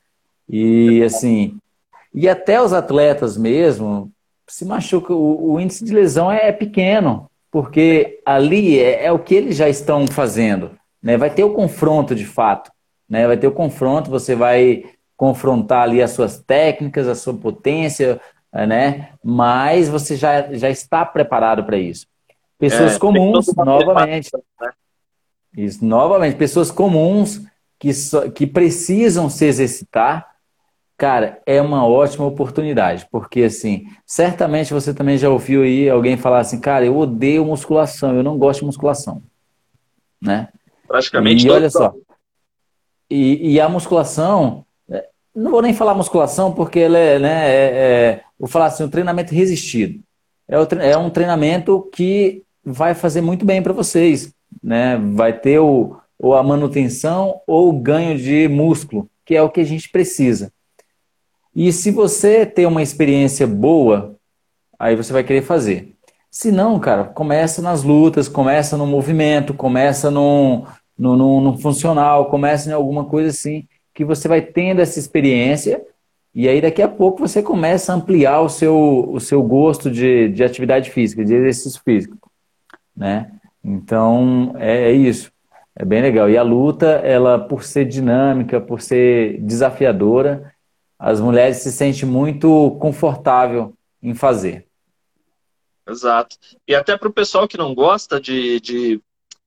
E assim, e até os atletas mesmo se machucam, o, o índice de lesão é, é pequeno, porque ali é, é, o que eles já estão fazendo. Né? Vai ter o confronto de fato. Né? Vai ter o confronto, você vai confrontar ali as suas técnicas, a sua potência, né? Mas você já, já está preparado para isso. Pessoas é, comuns, novamente. Né? Isso, novamente, pessoas comuns que, so, que precisam se exercitar, cara, é uma ótima oportunidade, porque assim, certamente você também já ouviu aí alguém falar assim, cara, eu odeio musculação, eu não gosto de musculação, né? Praticamente. E olha só, e, e, a musculação, não vou nem falar musculação porque ela é, né, é, é vou falar assim, o treinamento resistido. É, é um treinamento que vai fazer muito bem para vocês. Né? Vai ter o, ou a manutenção ou o ganho de músculo, que é o que a gente precisa. E se você tem uma experiência boa, aí você vai querer fazer. Se não, cara, começa nas lutas, começa no movimento, começa no, no, no funcional, começa em alguma coisa assim, que você vai tendo essa experiência e aí daqui a pouco você começa a ampliar o seu, o seu gosto de, de atividade física, de exercício físico. Né? Então é, é isso. É bem legal. E a luta, ela por ser dinâmica, por ser desafiadora, as mulheres se sentem muito confortável em fazer. Exato. E até para o pessoal que não gosta de, de,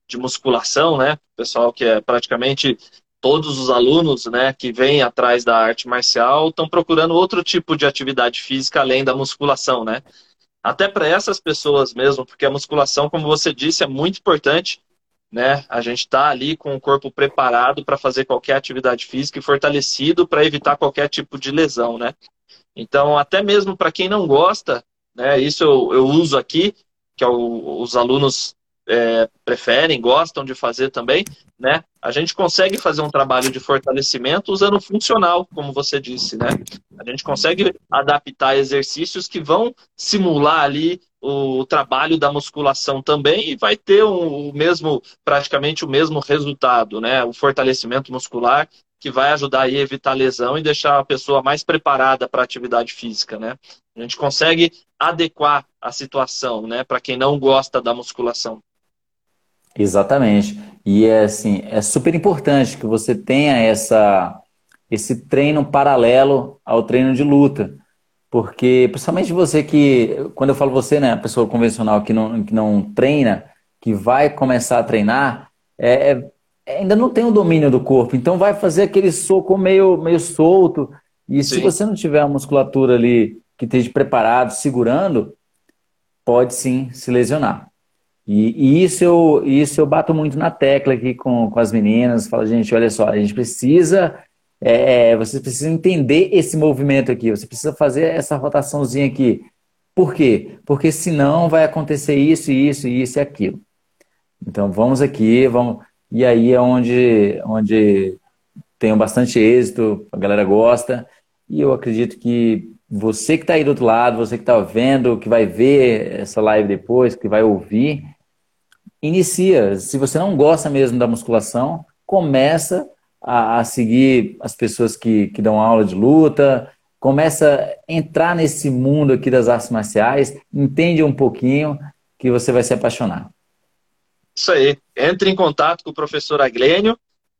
de musculação, né? Pessoal que é praticamente todos os alunos né, que vêm atrás da arte marcial estão procurando outro tipo de atividade física além da musculação, né? Até para essas pessoas mesmo, porque a musculação, como você disse, é muito importante, né? A gente está ali com o corpo preparado para fazer qualquer atividade física e fortalecido para evitar qualquer tipo de lesão, né? Então, até mesmo para quem não gosta, né? Isso eu, eu uso aqui, que é o, os alunos é, preferem, gostam de fazer também, né? A gente consegue fazer um trabalho de fortalecimento usando funcional, como você disse, né? A gente consegue adaptar exercícios que vão simular ali o trabalho da musculação também e vai ter um, o mesmo, praticamente o mesmo resultado, né? O fortalecimento muscular que vai ajudar a evitar lesão e deixar a pessoa mais preparada para a atividade física, né? A gente consegue adequar a situação, né, para quem não gosta da musculação. Exatamente. E é assim, é super importante que você tenha essa, esse treino paralelo ao treino de luta. Porque, principalmente você que, quando eu falo você, né, a pessoa convencional que não, que não treina, que vai começar a treinar, é, é, ainda não tem o domínio do corpo, então vai fazer aquele soco meio, meio solto. E sim. se você não tiver a musculatura ali que esteja preparado, segurando, pode sim se lesionar. E, e, isso, eu, isso eu bato muito na tecla aqui com, com as meninas. Falo, gente, olha só, a gente precisa. É, é, você precisa entender esse movimento aqui, você precisa fazer essa rotaçãozinha aqui. Por quê? Porque senão vai acontecer isso, isso, isso e aquilo. Então vamos aqui, vamos. E aí é onde, onde tenho bastante êxito, a galera gosta. E eu acredito que você que está aí do outro lado, você que está vendo, que vai ver essa live depois, que vai ouvir, inicia. Se você não gosta mesmo da musculação, começa a, a seguir as pessoas que, que dão aula de luta, começa a entrar nesse mundo aqui das artes marciais, entende um pouquinho que você vai se apaixonar. Isso aí. Entre em contato com o professor Aglênio,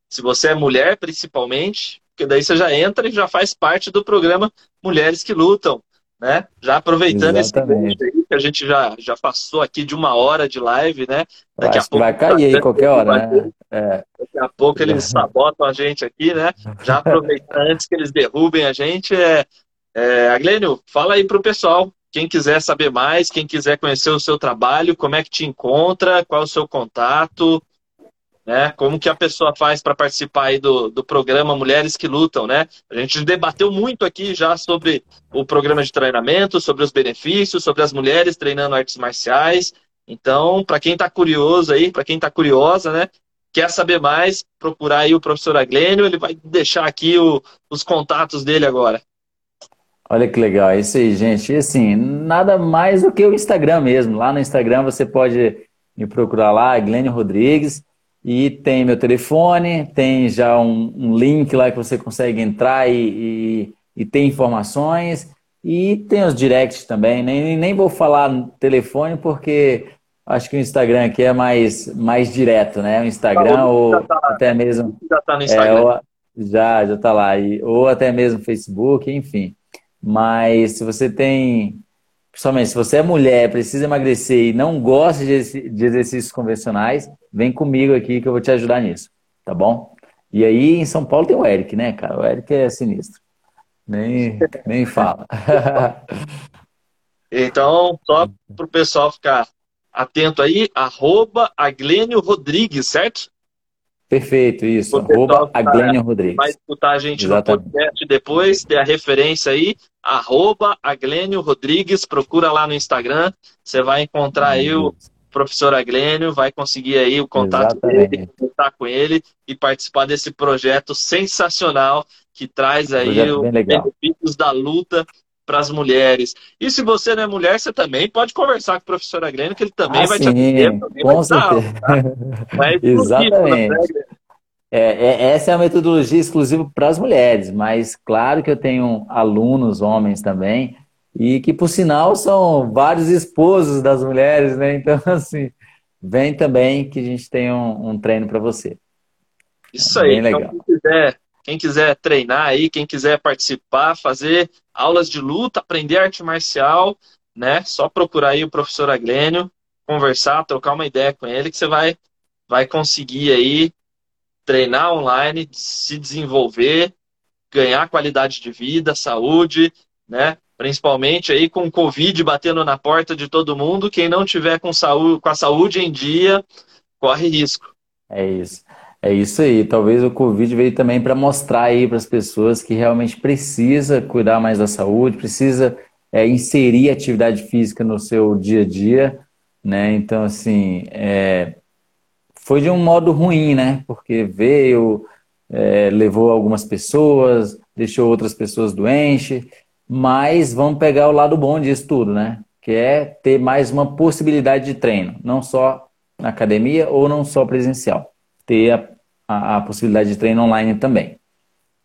se você é mulher principalmente, porque daí você já entra e já faz parte do programa Mulheres que Lutam né? Já aproveitando Exatamente. esse aí que a gente já, já passou aqui de uma hora de live, né? Daqui a pouco vai cair aí qualquer hora, né? É. Daqui a pouco eles [LAUGHS] sabotam a gente aqui, né? Já aproveitando antes que eles derrubem a gente. É, é, Aglênio, fala aí pro pessoal. Quem quiser saber mais, quem quiser conhecer o seu trabalho, como é que te encontra, qual é o seu contato, né? Como que a pessoa faz para participar aí do, do programa Mulheres que Lutam, né? A gente debateu muito aqui já sobre o programa de treinamento, sobre os benefícios, sobre as mulheres treinando artes marciais. Então, para quem está curioso aí, para quem está curiosa, né? Quer saber mais, procurar aí o professor Aglênio, ele vai deixar aqui o, os contatos dele agora. Olha que legal, é isso aí, gente. E assim, nada mais do que o Instagram mesmo. Lá no Instagram você pode me procurar lá, Glênio Rodrigues. E tem meu telefone, tem já um, um link lá que você consegue entrar e, e, e ter informações. E tem os directs também. Nem, nem vou falar no telefone porque acho que o Instagram aqui é mais, mais direto, né? O Instagram tá, ou tá, até mesmo. Já está no Instagram. É, já, já está lá. E, ou até mesmo Facebook, enfim. Mas se você tem Principalmente se você é mulher, precisa emagrecer e não gosta de exercícios convencionais, vem comigo aqui que eu vou te ajudar nisso, tá bom? E aí em São Paulo tem o Eric, né, cara? O Eric é sinistro. Nem, nem fala. [LAUGHS] então, só para o pessoal ficar atento aí, arroba Aglênio Rodrigues, certo? Perfeito, isso. Arroba Aglênio Rodrigues. Vai escutar a gente Exatamente. no podcast depois, ter a referência aí, arroba Aglênio Rodrigues, procura lá no Instagram, você vai encontrar aí o professor Aglênio, vai conseguir aí o contato Exatamente. dele, contar com ele e participar desse projeto sensacional que traz aí os benefícios da luta para as mulheres. E se você não é mulher, você também pode conversar com o professor Agrênio, que ele também ah, vai sim, te atender. Com certeza. Tá? [LAUGHS] Exatamente. É, é, essa é a metodologia exclusiva para as mulheres, mas claro que eu tenho alunos, homens também, e que, por sinal, são vários esposos das mulheres, né? [LAUGHS] Então, assim, vem também que a gente tem um, um treino para você. Isso é aí. Então, legal. Quem quiser quem quiser treinar aí, quem quiser participar, fazer aulas de luta, aprender arte marcial, né? Só procurar aí o professor Aglênio, conversar, trocar uma ideia com ele, que você vai, vai conseguir aí treinar online, se desenvolver, ganhar qualidade de vida, saúde, né? Principalmente aí com o Covid batendo na porta de todo mundo, quem não tiver com, saúde, com a saúde em dia, corre risco. É isso. É isso aí. Talvez o Covid veio também para mostrar aí para as pessoas que realmente precisa cuidar mais da saúde, precisa é, inserir atividade física no seu dia a dia, né? Então, assim, é, foi de um modo ruim, né? Porque veio, é, levou algumas pessoas, deixou outras pessoas doentes, mas vamos pegar o lado bom disso tudo, né? Que é ter mais uma possibilidade de treino, não só na academia ou não só presencial ter a, a, a possibilidade de treino online também.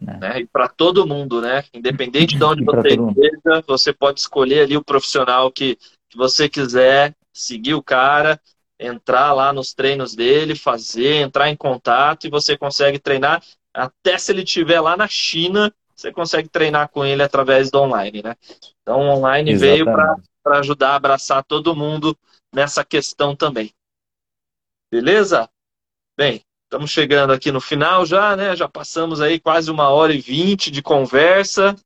Né? né? E para todo mundo, né? Independente de onde [LAUGHS] você esteja, você pode escolher ali o profissional que, que você quiser, seguir o cara, entrar lá nos treinos dele, fazer, entrar em contato e você consegue treinar até se ele estiver lá na China, você consegue treinar com ele através do online, né? Então, o online Exatamente. veio para ajudar a abraçar todo mundo nessa questão também. Beleza? Bem, Estamos chegando aqui no final já, né? Já passamos aí quase uma hora e vinte de conversa.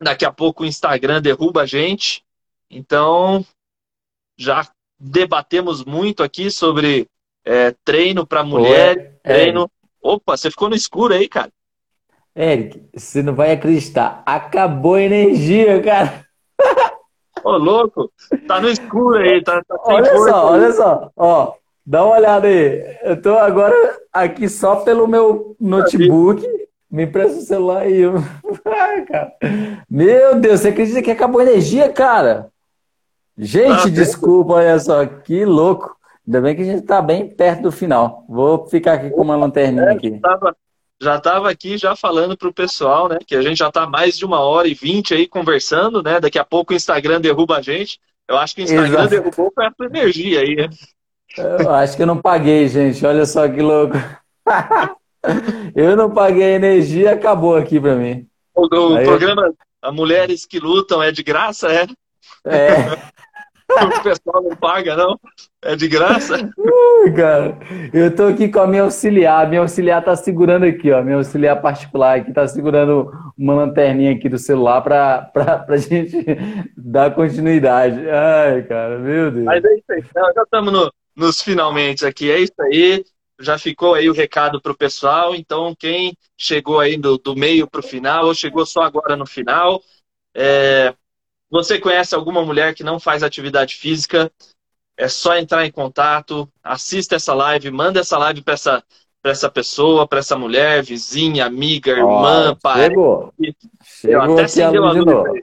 Daqui a pouco o Instagram derruba a gente. Então, já debatemos muito aqui sobre é, treino para mulher, treino. Opa, você ficou no escuro aí, cara. Eric, você não vai acreditar. Acabou a energia, cara. Ô, louco, tá no escuro aí, tá, tá Olha só, olha só, ó, dá uma olhada aí. Eu tô agora aqui só pelo meu notebook. Me empresta o celular aí. [LAUGHS] cara. Meu Deus, você acredita que acabou a energia, cara? Gente, ah, desculpa, olha só, que louco. Ainda bem que a gente tá bem perto do final. Vou ficar aqui com uma lanterninha é, aqui. Tava, já estava aqui já falando para o pessoal, né? Que a gente já está mais de uma hora e vinte aí conversando, né? Daqui a pouco o Instagram derruba a gente. Eu acho que o Instagram Exato. derrubou com essa energia aí, né? Eu acho que eu não paguei, gente. Olha só que louco. [LAUGHS] eu não paguei energia e acabou aqui para mim. O, o programa eu... Mulheres que Lutam é de graça, é? É. [LAUGHS] o pessoal não paga, não? É de graça? Ui, cara, eu tô aqui com a minha auxiliar. Minha auxiliar tá segurando aqui, ó. Minha auxiliar particular aqui tá segurando uma lanterninha aqui do celular pra, pra, pra [LAUGHS] gente dar continuidade. Ai, cara, meu Deus. Mas é isso aí. Já estamos no, nos finalmente aqui. É isso aí. Já ficou aí o recado pro pessoal. Então, quem chegou aí do, do meio pro final ou chegou só agora no final, é, você conhece alguma mulher que não faz atividade física? É só entrar em contato, assista essa live, manda essa live para essa, essa pessoa, para essa mulher, vizinha, amiga, irmã, oh, pai. Chegou. Chegou até acendeu a luz.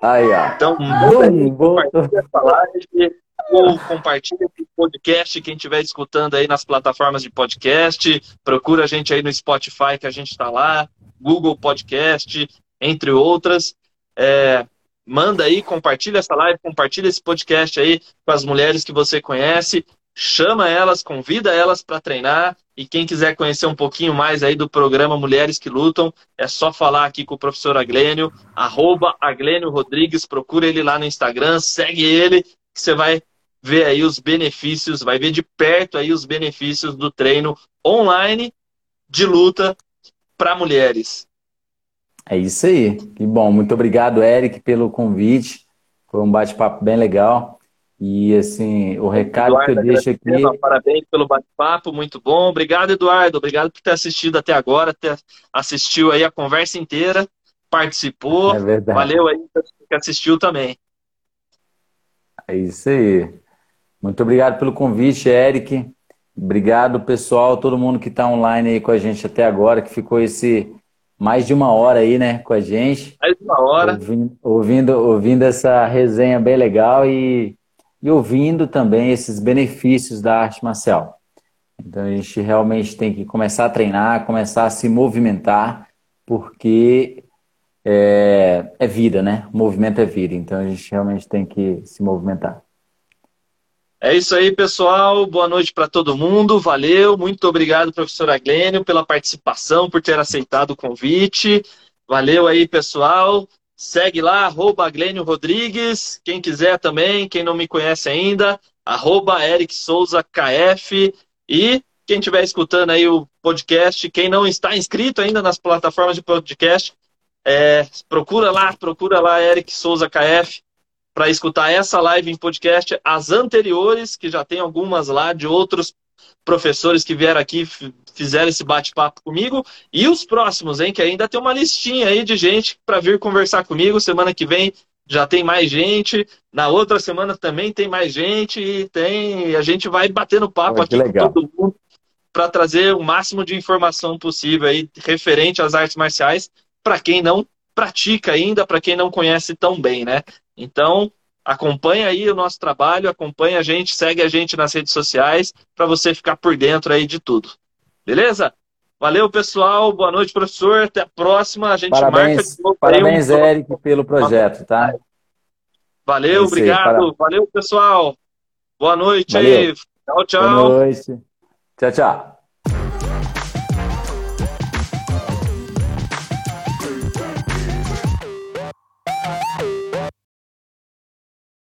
Aí, ó. Então, manda compartilha essa live ou compartilha esse podcast, quem estiver escutando aí nas plataformas de podcast, procura a gente aí no Spotify que a gente está lá, Google Podcast, entre outras. É, manda aí, compartilha essa live, compartilha esse podcast aí com as mulheres que você conhece, chama elas, convida elas para treinar e quem quiser conhecer um pouquinho mais aí do programa Mulheres que Lutam, é só falar aqui com o professor Aglênio, arroba Aglênio Rodrigues, procura ele lá no Instagram, segue ele, que você vai ver aí os benefícios, vai ver de perto aí os benefícios do treino online de luta para mulheres. É isso aí. Que bom. Muito obrigado, Eric, pelo convite. Foi um bate-papo bem legal. E assim, o recado Eduardo, que eu deixo aqui. Parabéns pelo bate-papo, muito bom. Obrigado, Eduardo. Obrigado por ter assistido até agora, ter assistiu aí a conversa inteira, participou. É verdade. Valeu aí que assistiu também. É isso aí. Muito obrigado pelo convite, Eric. Obrigado, pessoal, todo mundo que está online aí com a gente até agora, que ficou esse mais de uma hora aí, né, com a gente. Mais de uma hora. Ouvindo, ouvindo, ouvindo essa resenha bem legal e, e ouvindo também esses benefícios da arte marcial. Então a gente realmente tem que começar a treinar, começar a se movimentar, porque é, é vida, né? O movimento é vida, então a gente realmente tem que se movimentar. É isso aí, pessoal. Boa noite para todo mundo. Valeu. Muito obrigado, professora Glênio, pela participação, por ter aceitado o convite. Valeu aí, pessoal. Segue lá, arroba Glênio Rodrigues. Quem quiser também, quem não me conhece ainda, arroba Eric Souza KF. E quem estiver escutando aí o podcast, quem não está inscrito ainda nas plataformas de podcast, é, procura lá, procura lá Eric Souza KF para escutar essa live em podcast, as anteriores, que já tem algumas lá de outros professores que vieram aqui, fizeram esse bate-papo comigo, e os próximos, hein, que ainda tem uma listinha aí de gente para vir conversar comigo. Semana que vem já tem mais gente, na outra semana também tem mais gente, e tem, a gente vai batendo papo aqui legal. com todo mundo para trazer o máximo de informação possível aí referente às artes marciais para quem não pratica ainda, para quem não conhece tão bem, né? Então, acompanha aí o nosso trabalho, acompanha a gente, segue a gente nas redes sociais para você ficar por dentro aí de tudo. Beleza? Valeu, pessoal. Boa noite, professor. Até a próxima. A gente parabéns, marca de novo. Parabéns, um... Eric, pelo projeto, tá? Valeu, é obrigado. Valeu, pessoal. Boa noite Valeu. aí. Tchau, tchau. Boa noite. Tchau, tchau.